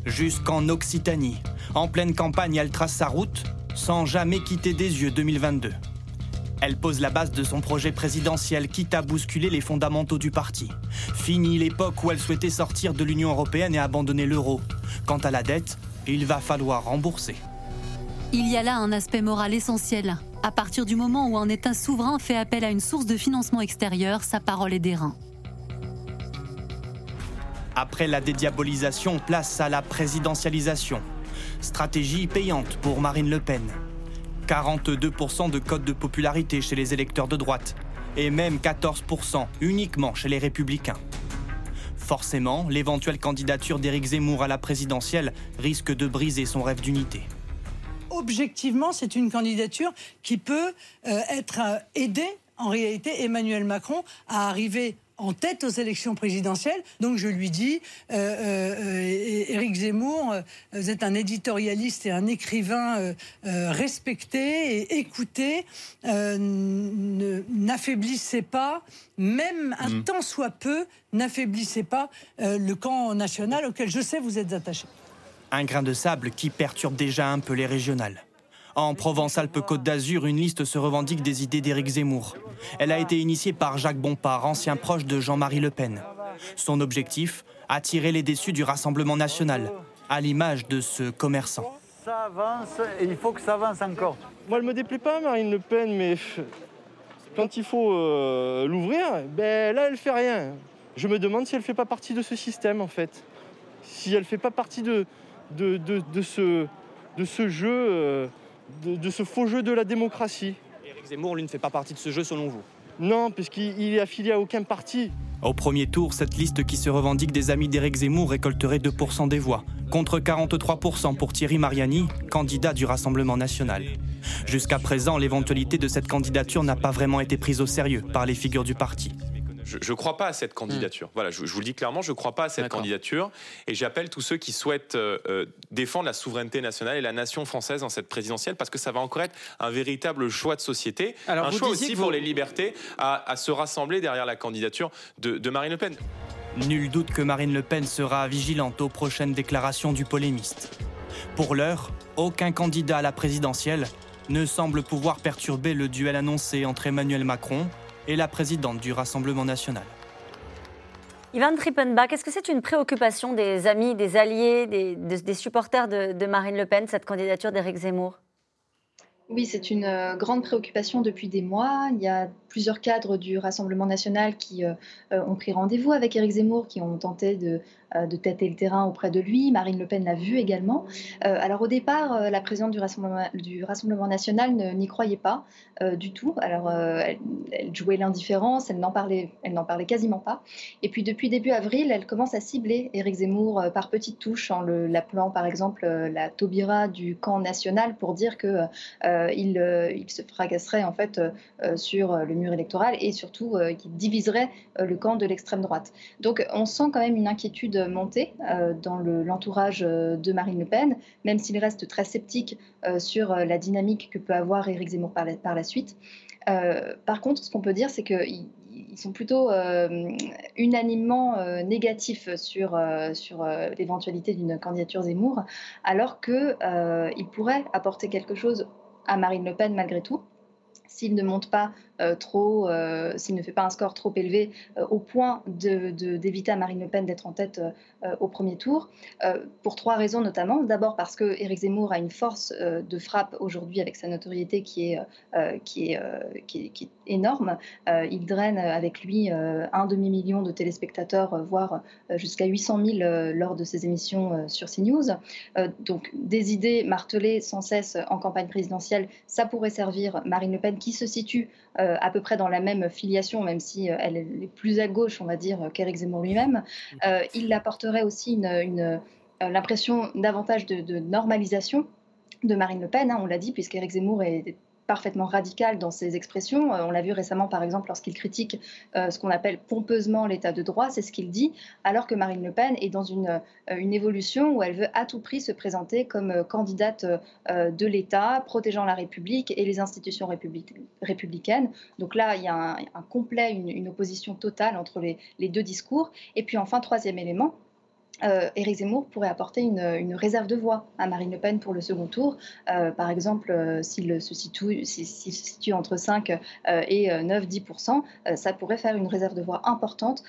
Jusqu'en Occitanie. En pleine campagne, elle trace sa route sans jamais quitter des yeux 2022. Elle pose la base de son projet présidentiel, quitte à bousculer les fondamentaux du parti. Fini l'époque où elle souhaitait sortir de l'Union européenne et abandonner l'euro. Quant à la dette, il va falloir rembourser. Il y a là un aspect moral essentiel. À partir du moment où un État souverain fait appel à une source de financement extérieur, sa parole est d'airain. Après la dédiabolisation, place à la présidentialisation. Stratégie payante pour Marine Le Pen. 42% de code de popularité chez les électeurs de droite, et même 14% uniquement chez les républicains. Forcément, l'éventuelle candidature d'Éric Zemmour à la présidentielle risque de briser son rêve d'unité. Objectivement, c'est une candidature qui peut euh, être euh, aidée, en réalité, Emmanuel Macron à arriver en tête aux élections présidentielles. Donc je lui dis, euh, euh, Éric Zemmour, euh, vous êtes un éditorialiste et un écrivain respecté et écouté. N'affaiblissez pas, même un mm. temps soit peu, n'affaiblissez pas le camp national auquel je sais vous êtes attaché. Un grain de sable qui perturbe déjà un peu les régionales. En Provence-Alpes-Côte d'Azur, une liste se revendique des idées d'Éric Zemmour. Elle a été initiée par Jacques Bompard, ancien proche de Jean-Marie Le Pen. Son objectif Attirer les déçus du Rassemblement national, à l'image de ce commerçant. Ça avance et il faut que ça avance encore. Moi, elle me déplaît pas, Marine Le Pen, mais quand il faut euh, l'ouvrir, ben là, elle fait rien. Je me demande si elle fait pas partie de ce système, en fait. Si elle fait pas partie de, de, de ce de ce jeu, de, ce faux jeu de la démocratie. Éric Zemmour, lui, ne fait pas partie de ce jeu selon vous? Non, puisqu'il est affilié à aucun parti. Au premier tour, cette liste qui se revendique des amis d'Éric Zemmour récolterait 2% des voix, contre 43% pour Thierry Mariani, candidat du Rassemblement national. Jusqu'à présent, l'éventualité de cette candidature n'a pas vraiment été prise au sérieux par les figures du parti. Je ne crois pas à cette candidature. Hmm. Voilà, je, vous le dis clairement, je ne crois pas à cette candidature. Et j'appelle tous ceux qui souhaitent euh, euh, défendre la souveraineté nationale et la nation française dans cette présidentielle, parce que ça va encore être un véritable choix de société, un choix aussi pour les libertés à, se rassembler derrière la candidature de, Marine Le Pen. Nul doute que Marine Le Pen sera vigilante aux prochaines déclarations du polémiste. Pour l'heure, aucun candidat à la présidentielle ne semble pouvoir perturber le duel annoncé entre Emmanuel Macron et la présidente du Rassemblement national. Ivan Trippenbach, est-ce que c'est une préoccupation des amis, des alliés, des, supporters de, Marine Le Pen, cette candidature d'Éric Zemmour? Oui, c'est une euh, grande préoccupation depuis des mois. Il y a plusieurs cadres du Rassemblement national qui euh, euh, ont pris rendez-vous avec Éric Zemmour, qui ont tenté de euh, de tâter le terrain auprès de lui. Marine Le Pen l'a vu également. Alors au départ, la présidente du Rassemblement, du Rassemblement national n'y croyait pas du tout. Alors elle, jouait l'indifférence, elle n'en parlait, parlait quasiment pas. Et puis depuis début avril, elle commence à cibler Éric Zemmour par petites touches en l'appelant par exemple la Taubira du camp national pour dire que il, il, se fracasserait en fait sur le mur électoral et surtout qu'il diviserait le camp de l'extrême droite. Donc on sent quand même une inquiétude monter euh, dans l'entourage euh, de Marine Le Pen, même s'il reste très sceptique euh, sur la dynamique que peut avoir Éric Zemmour par la, suite. par contre, ce qu'on peut dire, c'est qu'ils ils sont plutôt unanimement négatifs sur, sur l'éventualité d'une candidature Zemmour, alors qu'il pourrait apporter quelque chose à Marine Le Pen malgré tout s'il ne monte pas euh, trop, euh, s'il ne fait pas un score trop élevé euh, au point d'éviter à Marine Le Pen d'être en tête au premier tour, pour trois raisons notamment. D'abord parce que Éric Zemmour a une force de frappe aujourd'hui avec sa notoriété qui est, énorme. il draine avec lui un demi-million de téléspectateurs, voire jusqu'à 800 000 lors de ses émissions sur CNews. donc des idées martelées sans cesse en campagne présidentielle, ça pourrait servir Marine Le Pen qui se situe euh, à peu près dans la même filiation, même si euh, elle est plus à gauche, on va dire, qu'Éric Zemmour lui-même. Euh, il apporterait aussi l'impression davantage de, normalisation de Marine Le Pen, hein, on l'a dit, puisqu'Éric Zemmour est parfaitement radical dans ses expressions. Euh, on l'a vu récemment, par exemple, lorsqu'il critique euh, ce qu'on appelle pompeusement l'état de droit, c'est ce qu'il dit, alors que Marine Le Pen est dans une, euh, une évolution où elle veut à tout prix se présenter comme candidate de l'État, protégeant la République et les institutions républicaines. Donc là, il y a un, complet, une, opposition totale entre les, les deux discours. Et puis enfin, troisième élément, euh, Éric Zemmour pourrait apporter une, réserve de voix à Marine Le Pen pour le second tour. Euh, par exemple, euh, s'il se, situe, situe entre 5 et 9-10%, ça pourrait faire une réserve de voix importante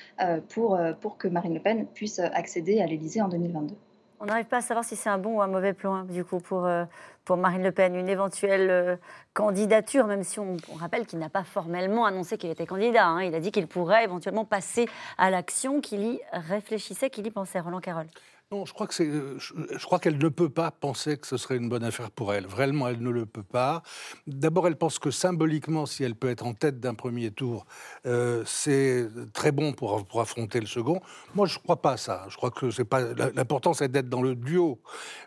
pour, pour que Marine Le Pen puisse accéder à l'Élysée en 2022. On n'arrive pas à savoir si c'est un bon ou un mauvais plan, du coup, pour, euh, pour Marine Le Pen. Une éventuelle euh, candidature, même si on, rappelle qu'il n'a pas formellement annoncé qu'il était candidat. Hein. Il a dit qu'il pourrait éventuellement passer à l'action, qu'il y réfléchissait, qu'il y pensait. Roland Carole. Non, euh, je, crois qu'elle ne peut pas penser que ce serait une bonne affaire pour elle. Vraiment, elle ne le peut pas. D'abord, elle pense que symboliquement, si elle peut être en tête d'un premier tour, euh, c'est très bon pour, pour, affronter le second. Moi, je ne crois pas à ça. Je crois que c'est pas l'important, c'est d'être dans le duo.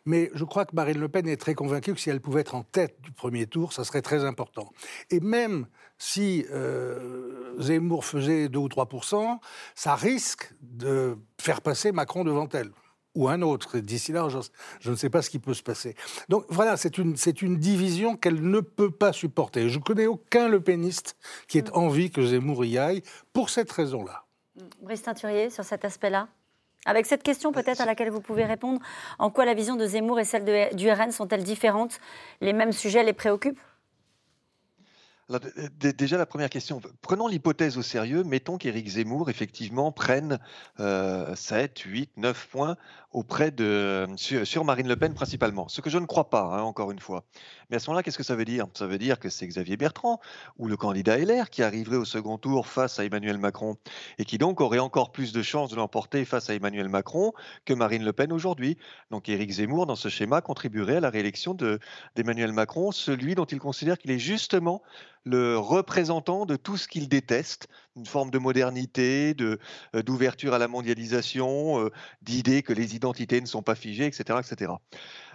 Mais je crois que Marine Le Pen est très convaincue que si elle pouvait être en tête du premier tour, ça serait très important. Et même si euh, Zemmour faisait 2 ou 3% ça risque de faire passer Macron devant elle ou un autre. D'ici là, je, ne sais pas ce qui peut se passer. Donc voilà, c'est une, c'est une division qu'elle ne peut pas supporter. Je connais aucun Le Peniste qui ait mm. envie que Zemmour y aille pour cette raison-là. Mm. Brice Teinturier, sur cet aspect-là? Avec cette question peut-être à laquelle vous pouvez répondre, en quoi la vision de Zemmour et celle de, du RN sont-elles différentes? Les mêmes sujets les préoccupent? Déjà, la première question. Prenons l'hypothèse au sérieux. Mettons qu'Éric Zemmour, effectivement, prenne 7, 8, 9 points auprès de, sur, Marine Le Pen principalement. Ce que je ne crois pas, hein, encore une fois. Mais à ce moment-là, qu'est-ce que ça veut dire? Ça veut dire que c'est Xavier Bertrand ou le candidat LR qui arriverait au second tour face à Emmanuel Macron et qui donc aurait encore plus de chances de l'emporter face à Emmanuel Macron que Marine Le Pen aujourd'hui. Donc Éric Zemmour, dans ce schéma, contribuerait à la réélection d'Emmanuel Macron, celui dont il considère qu'il est justement le représentant de tout ce qu'il déteste, une forme de modernité, de, euh, d'ouverture à la mondialisation, euh, d'idée que les identités ne sont pas figées, etc. etc.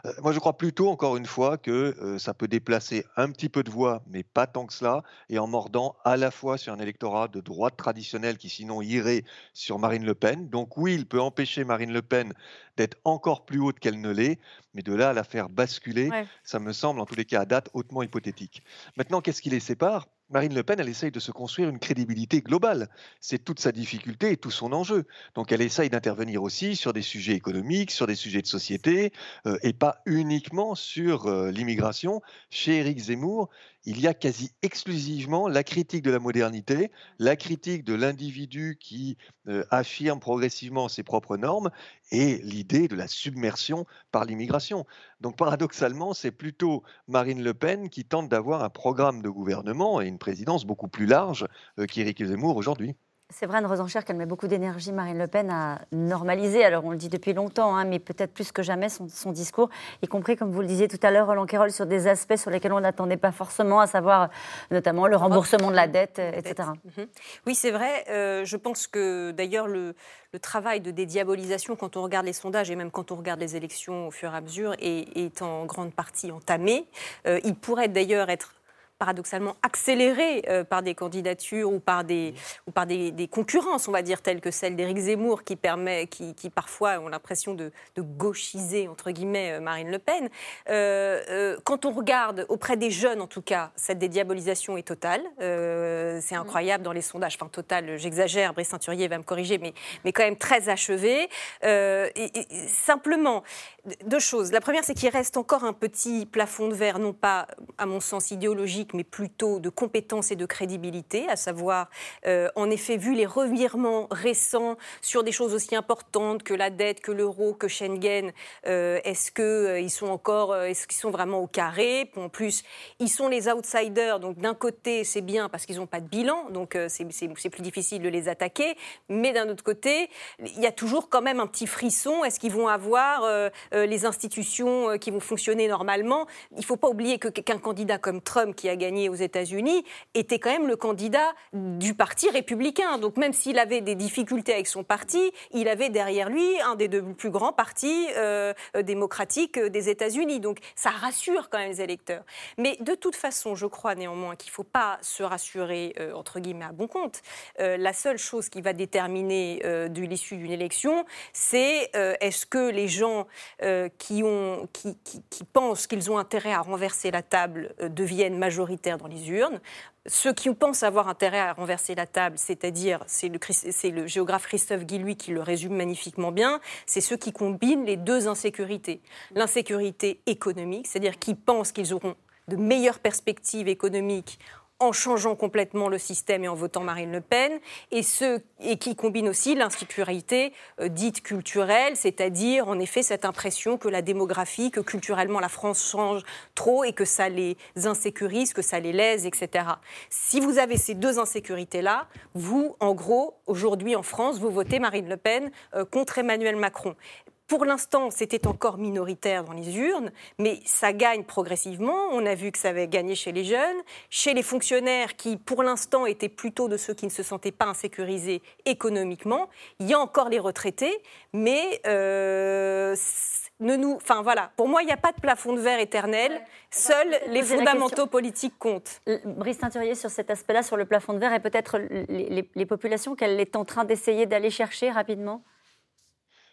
Euh, moi, je crois plutôt, encore une fois, que ça peut déplacer un petit peu de voix, mais pas tant que cela, et en mordant à la fois sur un électorat de droite traditionnelle qui sinon irait sur Marine Le Pen. Donc oui, il peut empêcher Marine Le Pen d'être encore plus haute qu'elle ne l'est, mais de là à la faire basculer, ça me semble, en tous les cas à date, hautement hypothétique. Maintenant, qu'est-ce qui les sépare? Marine Le Pen, elle essaye de se construire une crédibilité globale. C'est toute sa difficulté et tout son enjeu. Donc elle essaye d'intervenir aussi sur des sujets économiques, sur des sujets de société, euh, et pas uniquement sur euh, l'immigration. Chez Éric Zemmour, il y a quasi exclusivement la critique de la modernité, la critique de l'individu qui euh, affirme progressivement ses propres normes et l'idée de la submersion par l'immigration. Donc paradoxalement, c'est plutôt Marine Le Pen qui tente d'avoir un programme de gouvernement et une présidence beaucoup plus large euh, qu'Éric Zemmour aujourd'hui. C'est vrai, une Rosencher qu'elle met beaucoup d'énergie, Marine Le Pen, à normaliser, alors on le dit depuis longtemps, hein, mais peut-être plus que jamais son, discours, y compris, comme vous le disiez tout à l'heure, Roland Quérol, sur des aspects sur lesquels on n'attendait pas forcément, à savoir notamment le remboursement de la dette, etc. Mhm. Oui, c'est vrai. Euh, je pense que d'ailleurs, le, travail de dédiabolisation, quand on regarde les sondages et même quand on regarde les élections au fur et à mesure, est, en grande partie entamé. Euh, il pourrait d'ailleurs être paradoxalement accéléré euh, par des candidatures ou par des, ou par des, concurrences, on va dire, telles que celle d'Éric Zemmour, qui, permet, qui, qui parfois ont l'impression de, de, gauchiser, entre guillemets, euh, Marine Le Pen. Euh, quand on regarde, auprès des jeunes en tout cas, cette dédiabolisation est totale. c'est incroyable dans les sondages. Enfin, total, j'exagère, Brice Ceinturier va me corriger, mais, mais quand même très achevé. Et, simplement, deux choses. La première, c'est qu'il reste encore un petit plafond de verre, non pas, à mon sens, idéologique, mais plutôt de compétences et de crédibilité, à savoir, euh, en effet, vu les revirements récents sur des choses aussi importantes que la dette, que l'euro, que Schengen, euh, est-ce qu'ils euh, sont encore, est-ce qu'ils sont vraiment au carré? En plus, ils sont les outsiders, donc d'un côté, c'est bien parce qu'ils n'ont pas de bilan, donc c'est plus difficile de les attaquer, mais d'un autre côté, il y a toujours quand même un petit frisson. Est-ce qu'ils vont avoir les institutions qui vont fonctionner normalement? Il ne faut pas oublier qu'un candidat comme Trump, qui a gagné aux États-Unis, était quand même le candidat du parti républicain. Donc même s'il avait des difficultés avec son parti, il avait derrière lui un des deux plus grands partis euh, démocratiques des États-Unis. Donc ça rassure quand même les électeurs. Mais de toute façon, je crois néanmoins qu'il ne faut pas se rassurer, euh, entre guillemets, à bon compte. Euh, la seule chose qui va déterminer de l'issue d'une élection, c'est est-ce que les gens qui, qui pensent qu'ils ont intérêt à renverser la table deviennent majoritaires dans les urnes. Ceux qui pensent avoir intérêt à renverser la table, c'est-à-dire, c'est le, géographe Christophe Guillouis qui le résume magnifiquement bien, c'est ceux qui combinent les deux insécurités. L'insécurité économique, c'est-à-dire qui pensent qu'ils auront de meilleures perspectives économiques en changeant complètement le système et en votant Marine Le Pen, et, et qui combine aussi l'insécurité euh, dite culturelle, c'est-à-dire en effet cette impression que la démographie, que culturellement la France change trop et que ça les insécurise, que ça les lèse, etc. Si vous avez ces deux insécurités-là, vous, en gros, aujourd'hui en France, vous votez Marine Le Pen euh, contre Emmanuel Macron. Pour l'instant, c'était encore minoritaire dans les urnes, mais ça gagne progressivement. On a vu que ça avait gagné chez les jeunes, chez les fonctionnaires qui, pour l'instant, étaient plutôt de ceux qui ne se sentaient pas insécurisés économiquement. Il y a encore les retraités, mais euh, ne nous, enfin voilà, pour moi, il n'y a pas de plafond de verre éternel. Seuls les fondamentaux politiques comptent. Brice Teinturier, sur cet aspect-là, sur le plafond de verre, et peut-être les, les populations qu'elle est en train d'essayer d'aller chercher rapidement?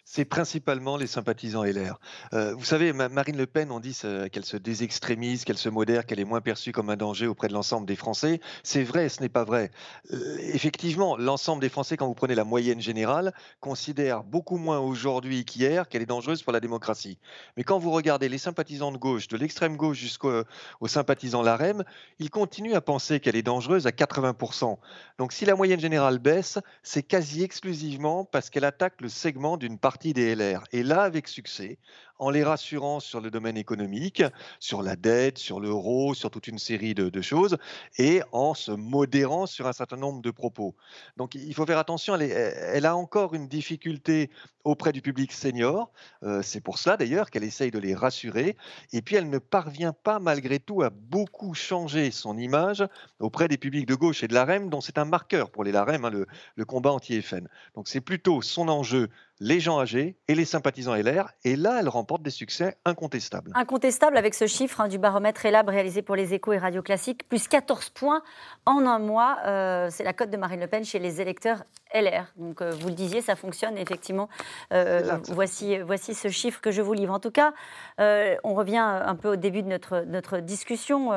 C'est principalement les sympathisants LR. Euh, vous savez, Marine Le Pen, on dit qu'elle se désextrémise, qu'elle se modère, qu'elle est moins perçue comme un danger auprès de l'ensemble des Français. C'est vrai, ce n'est pas vrai. Euh, effectivement, l'ensemble des Français, quand vous prenez la moyenne générale, considèrent beaucoup moins aujourd'hui qu'hier qu'elle est dangereuse pour la démocratie. Mais quand vous regardez les sympathisants de gauche, de l'extrême gauche jusqu'aux sympathisants LAREM, ils continuent à penser qu'elle est dangereuse à 80%. Donc si la moyenne générale baisse, c'est quasi exclusivement parce qu'elle attaque le segment d'une partie des LR. Et là, avec succès, en les rassurant sur le domaine économique, sur la dette, sur l'euro, sur toute une série de, choses, et en se modérant sur un certain nombre de propos. Donc il faut faire attention, elle, a encore une difficulté auprès du public senior. Euh, c'est pour cela d'ailleurs qu'elle essaye de les rassurer. Et puis elle ne parvient pas malgré tout à beaucoup changer son image auprès des publics de gauche et de l'AREM, dont c'est un marqueur pour les LAREM, hein, le, le combat anti-FN. Donc c'est plutôt son enjeu les gens âgés et les sympathisants LR. Et là, elle remporte des succès incontestables. Incontestable avec ce chiffre hein, du baromètre ELAB réalisé pour les échos et radio classiques, plus 14 points en un mois. Euh, c'est la cote de Marine Le Pen chez les électeurs LR. Donc euh, vous le disiez, ça fonctionne effectivement. Euh, voici, voici ce chiffre que je vous livre. En tout cas, on revient un peu au début de notre, notre discussion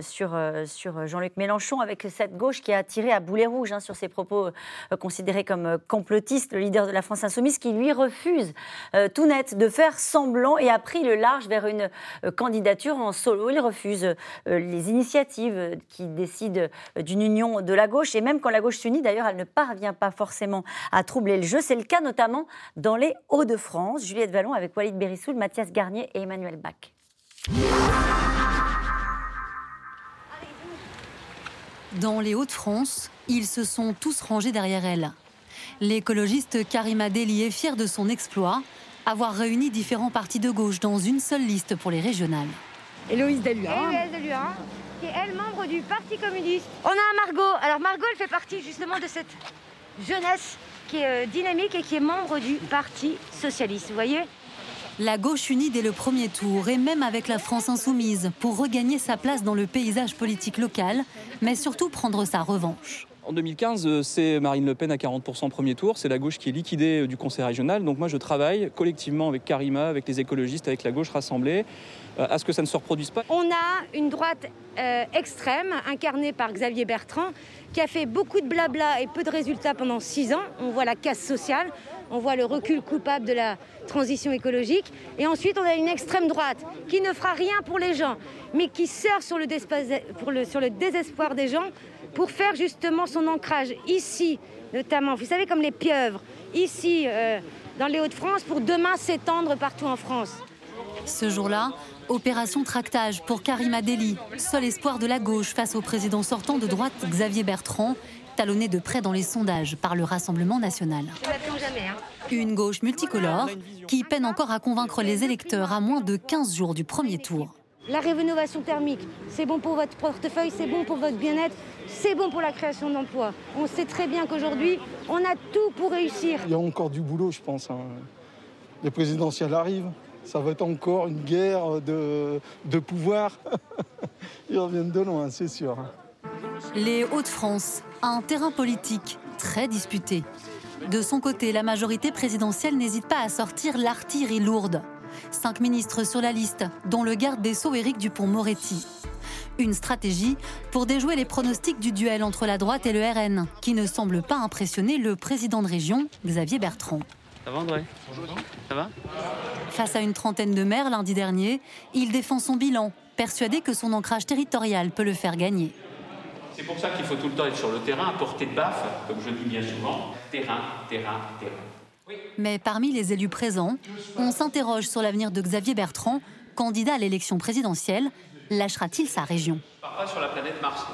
sur, sur Jean-Luc Mélenchon avec cette gauche qui a tiré à boulet rouge hein, sur ses propos considérés comme complotistes. Le leader de la France Insoumise qui lui refuse tout net de faire et a pris le large vers une euh, candidature en solo. Il refuse euh, les initiatives qui décident d'une union de la gauche et même quand la gauche s'unit, d'ailleurs, elle ne parvient pas forcément à troubler le jeu. C'est le cas notamment dans les Hauts-de-France. Juliette Vallon avec Walid Berissoul, Mathias Garnier et Emmanuel Bach. Dans les Hauts-de-France, ils se sont tous rangés derrière elle. L'écologiste Karima Deli est fière de son exploit, avoir réuni différents partis de gauche dans une seule liste pour les régionales. Héloïse Deluin. Héloïse Deluin, qui est elle membre du Parti communiste. On a Margot. Alors Margot, elle fait partie justement de cette jeunesse qui est euh, dynamique et qui est membre du Parti socialiste, vous voyez? La gauche unie dès le premier tour et même avec la France insoumise pour regagner sa place dans le paysage politique local, mais surtout prendre sa revanche. En 2015, euh, c'est Marine Le Pen à 40% premier tour, c'est la gauche qui est liquidée euh, du Conseil régional. Donc moi je travaille collectivement avec Karima, avec les écologistes, avec la gauche rassemblée, euh, à ce que ça ne se reproduise pas. On a une droite extrême, incarnée par Xavier Bertrand, qui a fait beaucoup de blabla et peu de résultats pendant six ans. On voit la casse sociale, on voit le recul coupable de la transition écologique. Et ensuite, on a une extrême droite qui ne fera rien pour les gens, mais qui sert sur le, désespoir des gens pour faire justement son ancrage ici, notamment, vous savez, comme les pieuvres, ici, euh, dans les Hauts-de-France, pour demain s'étendre partout en France. Ce jour-là, opération tractage pour Karima Deli, seul espoir de la gauche face au président sortant de droite Xavier Bertrand, talonné de près dans les sondages par le Rassemblement national. Hein. Une gauche multicolore qui peine encore à convaincre les électeurs à moins de 15 jours du premier tour. La rénovation thermique, c'est bon pour votre portefeuille, c'est bon pour votre bien-être, c'est bon pour la création d'emplois. On sait très bien qu'aujourd'hui, on a tout pour réussir. Il y a encore du boulot, je pense. Hein. Les présidentielles arrivent. Ça va être encore une guerre de, de pouvoir. Ils reviennent de loin, c'est sûr. Les Hauts-de-France, un terrain politique très disputé. De son côté, la majorité présidentielle n'hésite pas à sortir l'artillerie lourde. Cinq ministres sur la liste, dont le garde des Sceaux Éric Dupont-Moretti. Une stratégie pour déjouer les pronostics du duel entre la droite et le RN, qui ne semble pas impressionner le président de région, Xavier Bertrand. Ça va André? Ça va? Face à une trentaine de maires lundi dernier, il défend son bilan, persuadé que son ancrage territorial peut le faire gagner. C'est pour ça qu'il faut tout le temps être sur le terrain, à portée de baffe, comme je dis bien souvent. Terrain, terrain, terrain. Mais parmi les élus présents, on s'interroge sur l'avenir de Xavier Bertrand, candidat à l'élection présidentielle. Lâchera-t-il sa région? Je ne pars pas sur la planète Mars.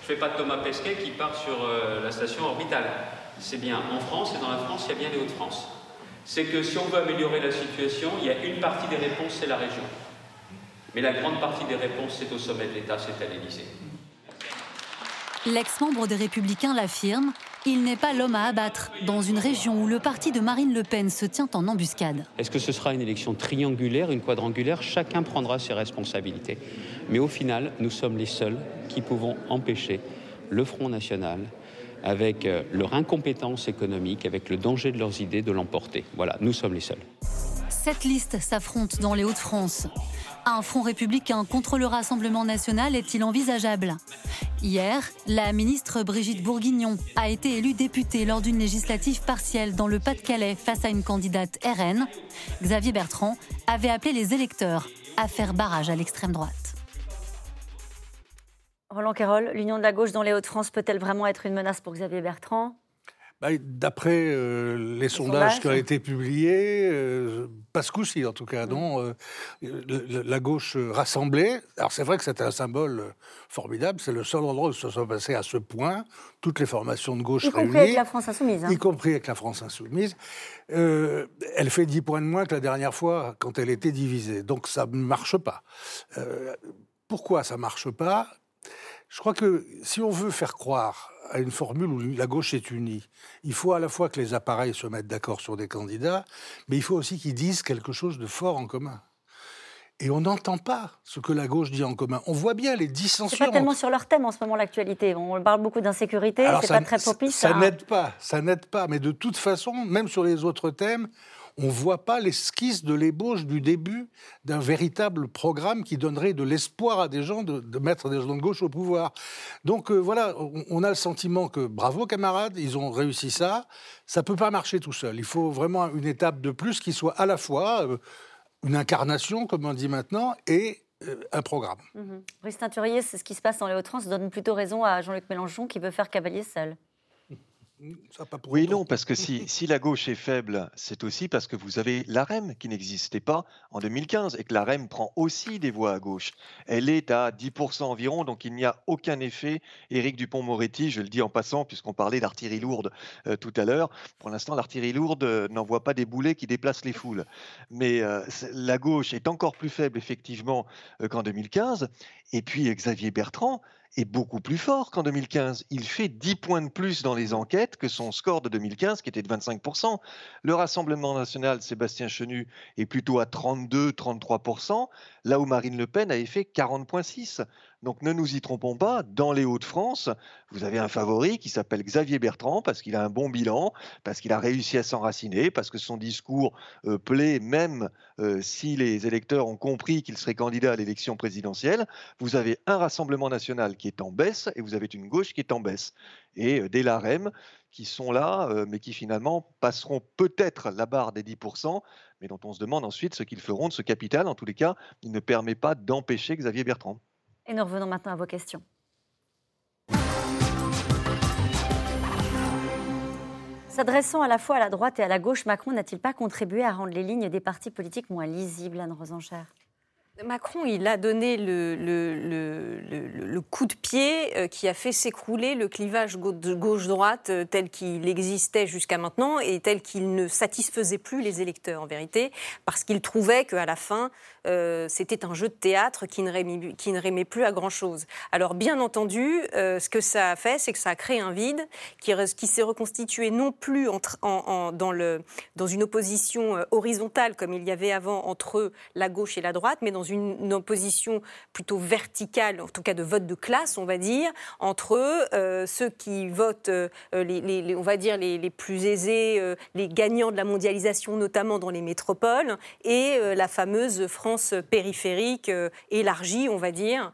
Je ne fais pas de Thomas Pesquet qui part sur euh, la station orbitale. C'est bien en France et dans la France, il y a bien les Hauts-de-France. C'est que si on veut améliorer la situation, il y a une partie des réponses, c'est la région. Mais la grande partie des réponses, c'est au sommet de l'État, c'est à l'Élysée. L'ex-membre des Républicains l'affirme, il n'est pas l'homme à abattre dans une région où le parti de Marine Le Pen se tient en embuscade. Est-ce que ce sera une élection triangulaire, une quadrangulaire? Chacun prendra ses responsabilités. Mais au final, nous sommes les seuls qui pouvons empêcher le Front National, avec euh, leur incompétence économique, avec le danger de leurs idées, de l'emporter. Voilà, nous sommes les seuls. Cette liste s'affronte dans les Hauts-de-France. Un front républicain contre le Rassemblement national est-il envisageable Hier, la ministre Brigitte Bourguignon a été élue députée lors d'une législative partielle dans le Pas-de-Calais face à une candidate RN. Xavier Bertrand avait appelé les électeurs à faire barrage à l'extrême droite. Roland Carroll, l'union de la gauche dans les Hauts-de-France peut-elle vraiment être une menace pour Xavier Bertrand bah, D'après euh, les, sondages, qui ont été publiés, euh, pas ce coup-ci en tout cas, non. Euh, la gauche rassemblée, alors c'est vrai que c'était un symbole formidable, c'est le seul endroit où ça soit passé à ce point, toutes les formations de gauche y réunies. Y compris avec la France Insoumise. Hein. Y compris avec la France Insoumise. elle fait 10 points de moins que la dernière fois quand elle était divisée, donc ça ne marche pas. pourquoi ça ne marche pas? Je crois que si on veut faire croire à une formule où la gauche est unie. Il faut à la fois que les appareils se mettent d'accord sur des candidats, mais il faut aussi qu'ils disent quelque chose de fort en commun. Et on n'entend pas ce que la gauche dit en commun. On voit bien les dissensions. C'est pas tellement sur leur thème en ce moment l'actualité. On parle beaucoup d'insécurité, c'est pas très propice. Ça, ça n'aide pas, ça n'aide pas. Mais de toute façon, même sur les autres thèmes, on ne voit pas l'esquisse de l'ébauche du début d'un véritable programme qui donnerait de l'espoir à des gens de, mettre des gens de gauche au pouvoir. Donc euh, voilà, on, a le sentiment que bravo camarades, ils ont réussi ça. Ça ne peut pas marcher tout seul. Il faut vraiment une étape de plus qui soit à la fois euh, une incarnation, comme on dit maintenant, et euh, un programme. Mmh. Brice Teinturier, c'est ce qui se passe dans les Hauts-de-France, donne plutôt raison à Jean-Luc Mélenchon qui veut faire cavalier seul oui, non, parce que si, si, la gauche est faible, c'est aussi parce que vous avez l'AREM qui n'existait pas en 2015 et que l'AREM prend aussi des voix à gauche. Elle est à 10% environ, donc il n'y a aucun effet. Éric Dupont-Moretti, je le dis en passant, puisqu'on parlait d'artillerie lourde euh, tout à l'heure, pour l'instant, l'artillerie lourde euh, n'envoie pas des boulets qui déplacent les foules. Mais euh, la gauche est encore plus faible, effectivement, qu'en 2015. Et puis Xavier Bertrand, est beaucoup plus fort qu'en 2015. Il fait 10 points de plus dans les enquêtes que son score de 2015 qui était de 25%. Le Rassemblement national, Sébastien Chenu, est plutôt à 32-33%, là où Marine Le Pen avait fait 40,6%. Donc ne nous y trompons pas, dans les Hauts-de-France, vous avez un favori qui s'appelle Xavier Bertrand parce qu'il a un bon bilan, parce qu'il a réussi à s'enraciner, parce que son discours euh, plaît même euh, si les électeurs ont compris qu'il serait candidat à l'élection présidentielle. Vous avez un Rassemblement national qui est en baisse et vous avez une gauche qui est en baisse. Et euh, des LAREM qui sont là, mais qui finalement passeront peut-être la barre des 10%, mais dont on se demande ensuite ce qu'ils feront de ce capital. En tous les cas, il ne permet pas d'empêcher Xavier Bertrand. Et nous revenons maintenant à vos questions. S'adressant à la fois à la droite et à la gauche, Macron n'a-t-il pas contribué à rendre les lignes des partis politiques moins lisibles, Anne Rosenchère Macron, il a donné le, coup de pied euh, qui a fait s'écrouler le clivage gauche-droite euh, tel qu'il existait jusqu'à maintenant et tel qu'il ne satisfaisait plus les électeurs en vérité, parce qu'ils trouvaient qu'à la fin, euh, c'était un jeu de théâtre qui ne, rémait, plus à grand-chose. Alors bien entendu, ce que ça a fait, c'est que ça a créé un vide qui, s'est reconstitué non plus dans, dans une opposition horizontale comme il y avait avant entre la gauche et la droite, mais dans une, opposition plutôt verticale, en tout cas de vote de classe, on va dire, entre euh, ceux qui votent, euh, les, on va dire, les, plus aisés, euh, les gagnants de la mondialisation, notamment dans les métropoles, et la fameuse France périphérique élargie, on va dire,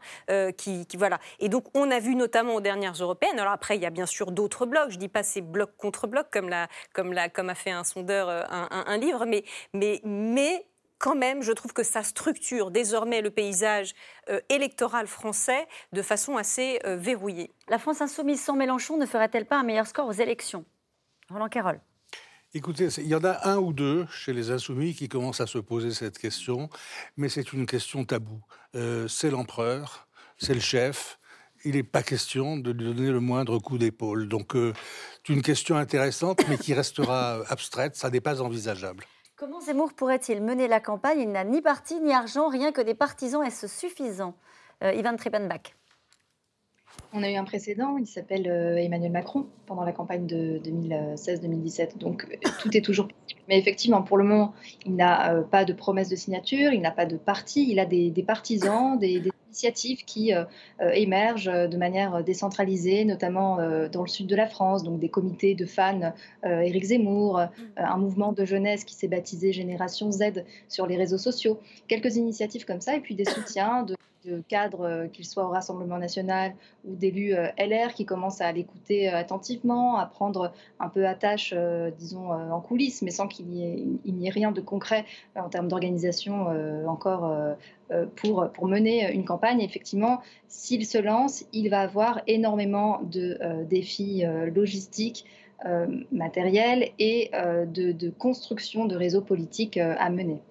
qui, voilà. Et donc, on a vu notamment aux dernières européennes, alors après, il y a bien sûr d'autres blocs, je ne dis pas c'est bloc contre bloc, comme, la, comme, la, comme a fait un sondeur un, un livre, mais, mais, mais quand même, je trouve que ça structure désormais le paysage euh, électoral français de façon assez euh, verrouillée. La France insoumise sans Mélenchon ne ferait-elle pas un meilleur score aux élections? Roland Carroll. Écoutez, il y en a un ou deux chez les insoumis qui commencent à se poser cette question, mais c'est une question taboue. Euh, c'est l'empereur, c'est le chef. Il n'est pas question de lui donner le moindre coup d'épaule. Donc, c'est une question intéressante, mais qui restera abstraite. Ça n'est pas envisageable. Comment Zemmour pourrait-il mener la campagne? Il n'a ni parti ni argent, rien que des partisans. Est-ce suffisant? Euh, Ivan Trippenbach. On a eu un précédent, il s'appelle euh, Emmanuel Macron pendant la campagne de 2016-2017. Donc euh, tout est toujours. Mais effectivement, pour le moment, il n'a pas de promesse de signature, il n'a pas de parti, il a des, partisans, des, initiatives qui émergent de manière décentralisée, notamment dans le sud de la France, donc des comités de fans Éric Zemmour, mmh. un mouvement de jeunesse qui s'est baptisé Génération Z sur les réseaux sociaux. Quelques initiatives comme ça, et puis des soutiens de de cadres, euh, qu'ils soient au Rassemblement national ou d'élus euh, LR, qui commencent à l'écouter euh, attentivement, à prendre un peu attache, disons, en coulisses, mais sans qu'il n'y ait, rien de concret en termes d'organisation encore pour, mener une campagne. Effectivement, s'il se lance, il va avoir énormément de défis logistiques matériels et de, construction de réseaux politiques à mener.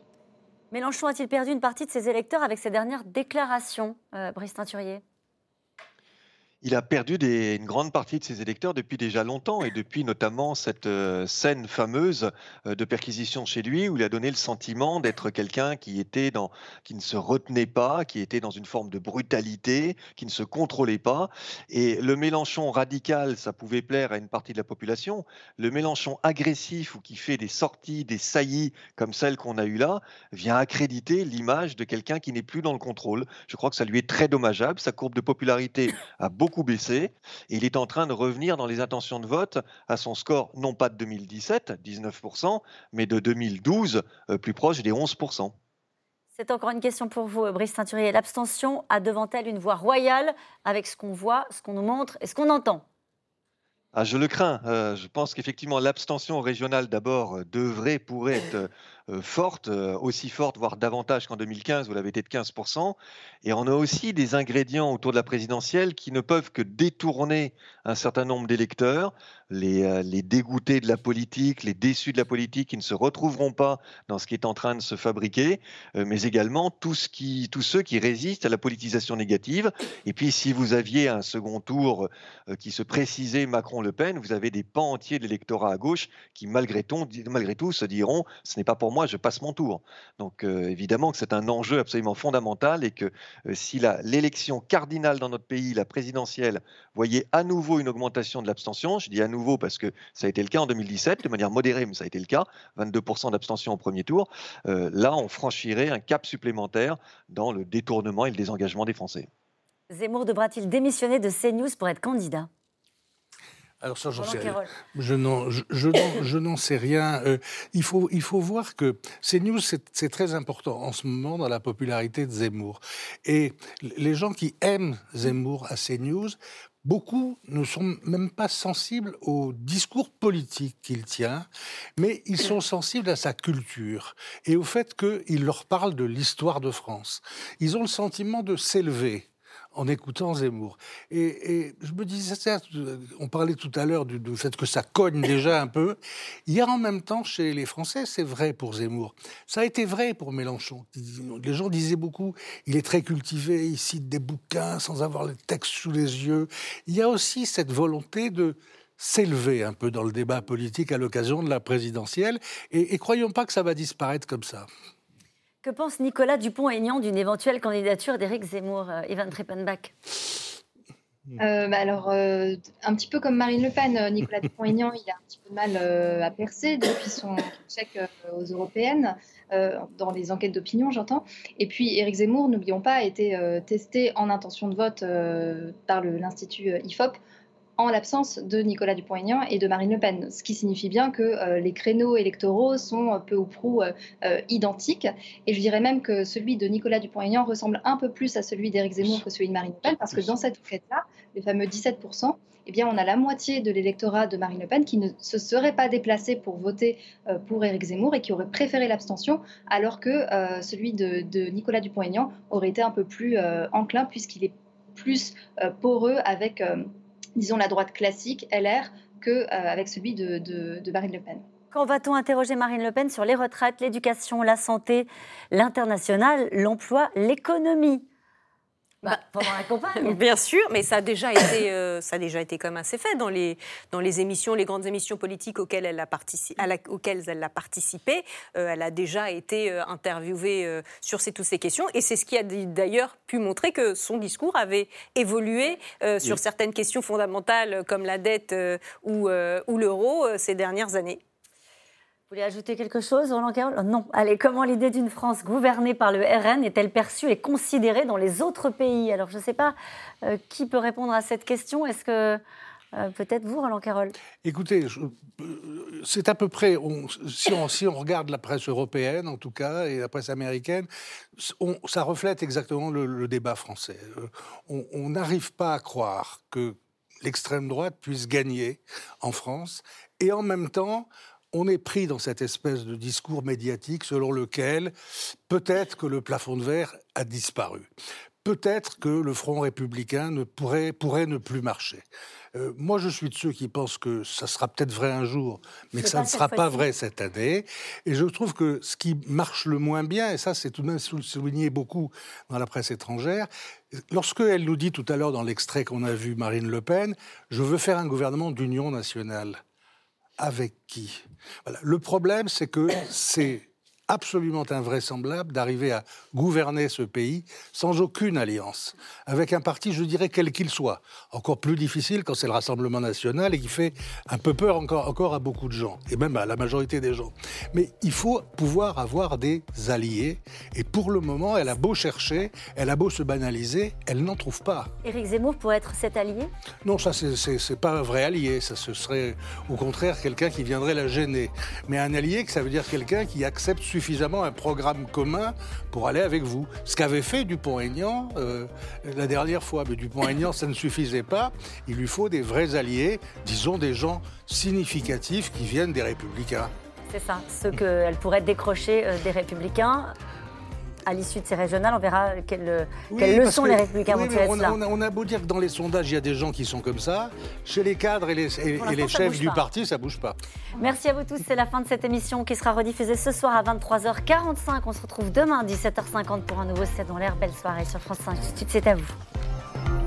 Mélenchon a-t-il perdu une partie de ses électeurs avec ses dernières déclarations, Brice Teinturier? Il a perdu une grande partie de ses électeurs depuis déjà longtemps et depuis notamment cette euh, scène fameuse euh, de perquisition chez lui où il a donné le sentiment d'être quelqu'un qui était dans, qui ne se retenait pas, qui était dans une forme de brutalité, qui ne se contrôlait pas. Et le Mélenchon radical, ça pouvait plaire à une partie de la population. Le Mélenchon agressif ou qui fait des sorties, des saillies comme celle qu'on a eue là, vient accréditer l'image de quelqu'un qui n'est plus dans le contrôle. Je crois que ça lui est très dommageable. Sa courbe de popularité a beaucoup baissé et il est en train de revenir dans les intentions de vote à son score, non pas de 2017, 19%, mais de 2012, euh, plus proche des 11%. C'est encore une question pour vous, Brice Teinturier. L'abstention a devant elle une voie royale avec ce qu'on voit, ce qu'on nous montre et ce qu'on entend ah, je le crains. Euh, je pense qu'effectivement, l'abstention régionale, d'abord, euh, devrait, pourrait être forte, euh, aussi forte, voire davantage qu'en 2015, où elle été de 15%. Et on a aussi des ingrédients autour de la présidentielle qui ne peuvent que détourner un certain nombre d'électeurs, les, euh, les dégoûtés de la politique, les déçus de la politique qui ne se retrouveront pas dans ce qui est en train de se fabriquer, mais également tous ceux qui résistent à la politisation négative. Et puis si vous aviez un second tour qui se précisait Macron-Le Pen, vous avez des pans entiers de l'électorat à gauche qui malgré tout, malgré tout se diront ce n'est pas pour moi moi, je passe mon tour. Donc euh, évidemment que c'est un enjeu absolument fondamental et que euh, si l'élection cardinale dans notre pays, la présidentielle, voyait à nouveau une augmentation de l'abstention, je dis à nouveau parce que ça a été le cas en 2017, de manière modérée, mais ça a été le cas, 22% d'abstention au premier tour, euh, là on franchirait un cap supplémentaire dans le détournement et le désengagement des Français. Zemmour devra-t-il démissionner de CNews pour être candidat? Alors ça, j'en sais rien. Je n'en, je, n'en sais rien. Euh, il, faut, il faut voir que CNews, c'est, c'est très important en ce moment dans la popularité de Zemmour. Et les gens qui aiment Zemmour à CNews, beaucoup ne sont même pas sensibles au discours politique qu'il tient, mais ils sont sensibles à sa culture et au fait qu'il leur parle de l'histoire de France. Ils ont le sentiment de s'élever en écoutant Zemmour. Et, je me disais, on parlait tout à l'heure du, fait que ça cogne déjà un peu. Il y a en même temps chez les Français, c'est vrai pour Zemmour. Ça a été vrai pour Mélenchon. Les gens disaient beaucoup, il est très cultivé, il cite des bouquins sans avoir les textes sous les yeux. Il y a aussi cette volonté de s'élever un peu dans le débat politique à l'occasion de la présidentielle. Et, et croyons pas que ça va disparaître comme ça. Que pense Nicolas Dupont-Aignan d'une éventuelle candidature d'Éric Zemmour, euh, Ivan Trippenbach euh, bah alors, euh, un petit peu comme Marine Le Pen, Nicolas Dupont-Aignan, il a un petit peu mal à percer depuis son chèque aux européennes, dans les enquêtes d'opinion, j'entends. Et puis, Éric Zemmour, n'oublions pas, a été testé en intention de vote par l'Institut IFOP en l'absence de Nicolas Dupont-Aignan et de Marine Le Pen, ce qui signifie bien que euh, les créneaux électoraux sont peu ou prou euh, euh, identiques. Et je dirais même que celui de Nicolas Dupont-Aignan ressemble un peu plus à celui d'Éric Zemmour que celui de Marine Le Pen, parce que dans cette enquête-là, les fameux 17%, eh bien, on a la moitié de l'électorat de Marine Le Pen qui ne se serait pas déplacé pour voter pour Éric Zemmour et qui aurait préféré l'abstention, alors que celui de, de Nicolas Dupont-Aignan aurait été un peu plus enclin puisqu'il est plus poreux avec disons, la droite classique, LR, qu'avec euh, celui de, Marine Le Pen. Quand va-t-on interroger Marine Le Pen sur les retraites, l'éducation, la santé, l'international, l'emploi, l'économie? Bah, pendant la campagne. Bien sûr, mais ça a déjà été, euh, ça a déjà été comme assez fait dans les, dans les émissions, les grandes émissions politiques auxquelles elle a, participé, auxquelles elle a participé. Euh, elle a déjà été euh, interviewée sur ces, toutes ces questions, et c'est ce qui a d'ailleurs pu montrer que son discours avait évolué sur certaines questions fondamentales comme la dette ou, ou l'euro ces dernières années. Vous voulez ajouter quelque chose, Roland Carole Non. Allez, comment l'idée d'une France gouvernée par le RN est-elle perçue et considérée dans les autres pays? Alors, je ne sais pas euh, qui peut répondre à cette question? Est-ce que euh, peut-être vous, Roland Carole Écoutez, euh, c'est à peu près, si, on, regarde la presse européenne en tout cas et la presse américaine, ça reflète exactement le, débat français. On n'arrive pas à croire que l'extrême droite puisse gagner en France et en même temps on est pris dans cette espèce de discours médiatique selon lequel peut-être que le plafond de verre a disparu. peut-être que le Front républicain ne pourrait, pourrait ne plus marcher. Euh, moi, je suis de ceux qui pensent que ça sera peut-être vrai un jour, mais que ça ne sera pas vrai cette année. Et je trouve que ce qui marche le moins bien, et ça c'est tout de même souligné beaucoup dans la presse étrangère, lorsque elle nous dit tout à l'heure dans l'extrait qu'on a vu Marine Le Pen, je veux faire un gouvernement d'union nationale. Avec qui. Le problème, c'est que c'est absolument invraisemblable d'arriver à gouverner ce pays sans aucune alliance, avec un parti, je dirais, quel qu'il soit. Encore plus difficile quand c'est le Rassemblement national et qui fait un peu peur encore, encore à beaucoup de gens, et même à la majorité des gens. Mais il faut pouvoir avoir des alliés, et pour le moment, elle a beau chercher, elle a beau se banaliser, elle n'en trouve pas. Éric Zemmour pourrait être cet allié? Non, ça, c'est pas un vrai allié, ça ce serait au contraire quelqu'un qui viendrait la gêner. Mais un allié, ça veut dire quelqu'un qui accepte suffisamment un programme commun pour aller avec vous. Ce qu'avait fait Dupont-Aignan euh, la dernière fois. Mais Dupont-Aignan, ça ne suffisait pas. Il lui faut des vrais alliés, disons des gens significatifs qui viennent des républicains. C'est ça, ce qu'elle pourrait décrocher euh, des républicains à l'issue de ces régionales, on verra quelles, leçons les Républicains vont tirer on, on, a beau dire que dans les sondages, il y a des gens qui sont comme ça. Chez les cadres et les, et, les chefs du parti, ça bouge pas. Merci à vous tous. C'est la fin de cette émission qui sera rediffusée ce soir à 23h45. On se retrouve demain à 17h50 pour un nouveau C'est dans l'air. Belle soirée sur France 5. Tout de suite, c'est à vous.